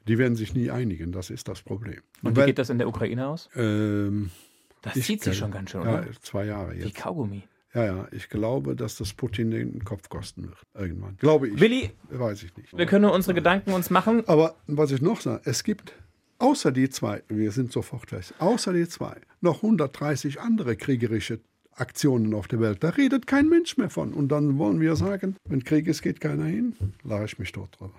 Die werden sich nie einigen, das ist das Problem. Und wie geht das in der Ukraine aus? Ähm, Das zieht sich schon ganz schön, Ja, oder? zwei Jahre Wie jetzt. Kaugummi. Ja, ja, ich glaube, dass das Putin den Kopf kosten wird. Irgendwann. Glaube ich. Willi, Weiß ich nicht. wir können unsere Gedanken uns machen. Aber was ich noch sage, es gibt außer die zwei, wir sind sofort gleich, außer die zwei, noch 130 andere kriegerische Aktionen auf der Welt. Da redet kein Mensch mehr von. Und dann wollen wir sagen, wenn Krieg ist, geht keiner hin. Lache ich mich dort drüber.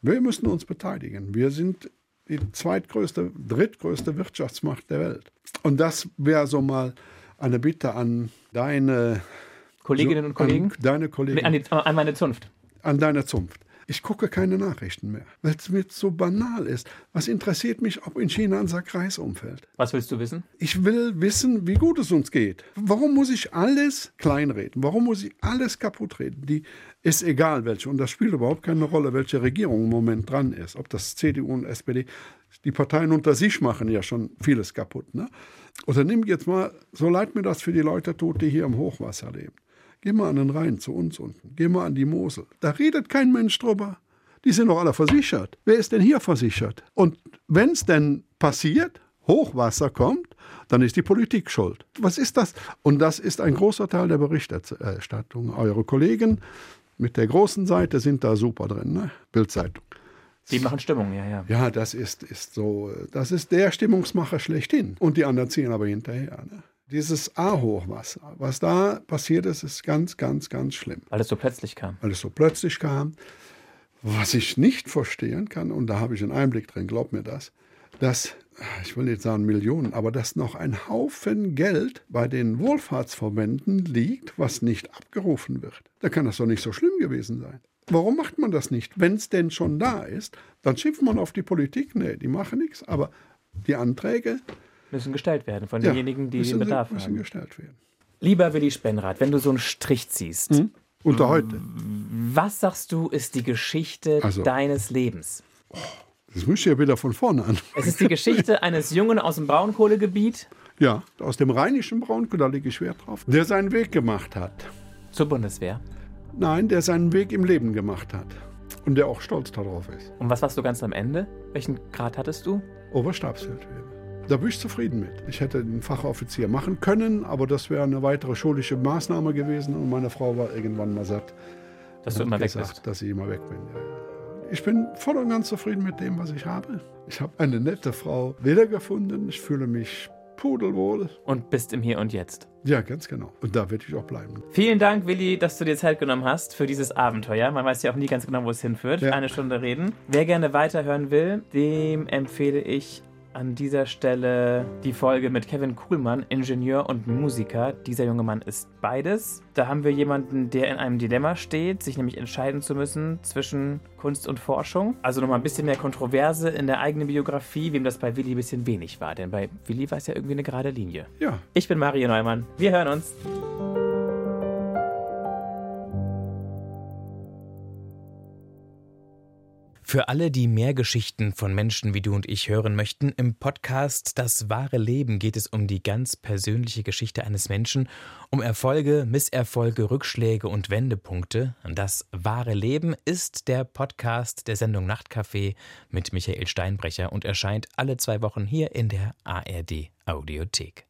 Wir müssen uns beteiligen. Wir sind die zweitgrößte, drittgrößte Wirtschaftsmacht der Welt. Und das wäre so mal eine Bitte an deine Kolleginnen und Kollegen. An deine Kollegen an, die, an meine Zunft. an deiner Zunft. Ich gucke keine Nachrichten mehr, weil es mir so banal ist. Was interessiert mich, ob in China ein Sack Reis umfällt? Was willst du wissen? Ich will wissen, wie gut es uns geht. Warum muss ich alles kleinreden? Warum muss ich alles kaputt reden? Die ist egal welche. Und das spielt überhaupt keine Rolle, welche Regierung im Moment dran ist. Ob das CDU und SPD. Die Parteien unter sich machen ja schon vieles kaputt. Ne? Oder nimm jetzt mal, so leid mir das für die Leute tut, die hier im Hochwasser leben. Geh mal an den Rhein zu uns unten. Geh mal an die Mosel. Da redet kein Mensch drüber. Die sind doch alle versichert. Wer ist denn hier versichert? Und wenn es denn passiert, Hochwasser kommt, dann ist die Politik schuld. Was ist das? Und das ist ein großer Teil der Berichterstattung. Eure Kollegen mit der großen Seite sind da super drin, ne? Bildzeitung. Die machen Stimmung, ja, ja. Ja, das ist, ist so, das ist der Stimmungsmacher schlechthin. Und die anderen ziehen aber hinterher. Ne? Dieses A-Hochwasser, was da passiert ist, ist ganz, ganz, ganz schlimm. Weil es so plötzlich kam. Weil es so plötzlich kam. Was ich nicht verstehen kann, und da habe ich einen Einblick drin, glaub mir das, dass, ich will nicht sagen Millionen, aber dass noch ein Haufen Geld bei den Wohlfahrtsverbänden liegt, was nicht abgerufen wird. Da kann das doch nicht so schlimm gewesen sein. Warum macht man das nicht? Wenn es denn schon da ist, dann schimpft man auf die Politik. Nee, die machen nichts. Aber die Anträge Müssen gestellt werden von ja, denjenigen, die müssen, den Bedarf müssen haben. gestellt werden. Lieber Willi Spenrath, wenn du so einen Strich ziehst, Hm? Unter heute. was sagst du, ist die Geschichte Also- deines Lebens? Das müsste ja wieder von vorne an. Es ist die Geschichte *laughs* eines Jungen aus dem Braunkohlegebiet Ja, aus dem rheinischen Braunkohl, da lege ich Schwert drauf, der seinen Weg gemacht hat. zur Bundeswehr. Nein, der seinen Weg im Leben gemacht hat. Und der auch stolz darauf ist. Und was warst du ganz am Ende? Welchen Grad hattest du? Oberstabsfeldwebel. Da bin ich zufrieden mit. Ich hätte den Fachoffizier machen können, aber das wäre eine weitere schulische Maßnahme gewesen und meine Frau war irgendwann mal satt. Dass du immer gesagt, weg bist. Dass ich immer weg bin. Ich bin voll und ganz zufrieden mit dem, was ich habe. Ich habe eine nette Frau wiedergefunden. Ich fühle mich pudelwohl. Und bist im Hier und Jetzt. Ja, ganz genau. Und da werde ich auch bleiben. Vielen Dank, Willi, dass du dir Zeit genommen hast für dieses Abenteuer. Man weiß ja auch nie ganz genau, wo es hinführt. Ja. Eine Stunde reden. Wer gerne weiterhören will, dem empfehle ich an dieser Stelle die Folge mit Kevin Kuhlmann, Ingenieur und Musiker. Dieser junge Mann ist beides. Da haben wir jemanden, der in einem Dilemma steht, sich nämlich entscheiden zu müssen zwischen Kunst und Forschung. Also nochmal ein bisschen mehr Kontroverse in der eigenen Biografie, wem das bei Willi ein bisschen wenig war. Denn bei Willi war es ja irgendwie eine gerade Linie. Ja. Ich bin Mario Neumann. Wir hören uns. Für alle, die mehr Geschichten von Menschen wie du und ich hören möchten, im Podcast Das wahre Leben geht es um die ganz persönliche Geschichte eines Menschen, um Erfolge, Misserfolge, Rückschläge und Wendepunkte. Das wahre Leben ist der Podcast der Sendung Nachtcafé mit Michael Steinbrecher und erscheint alle zwei Wochen hier in der ARD Audiothek.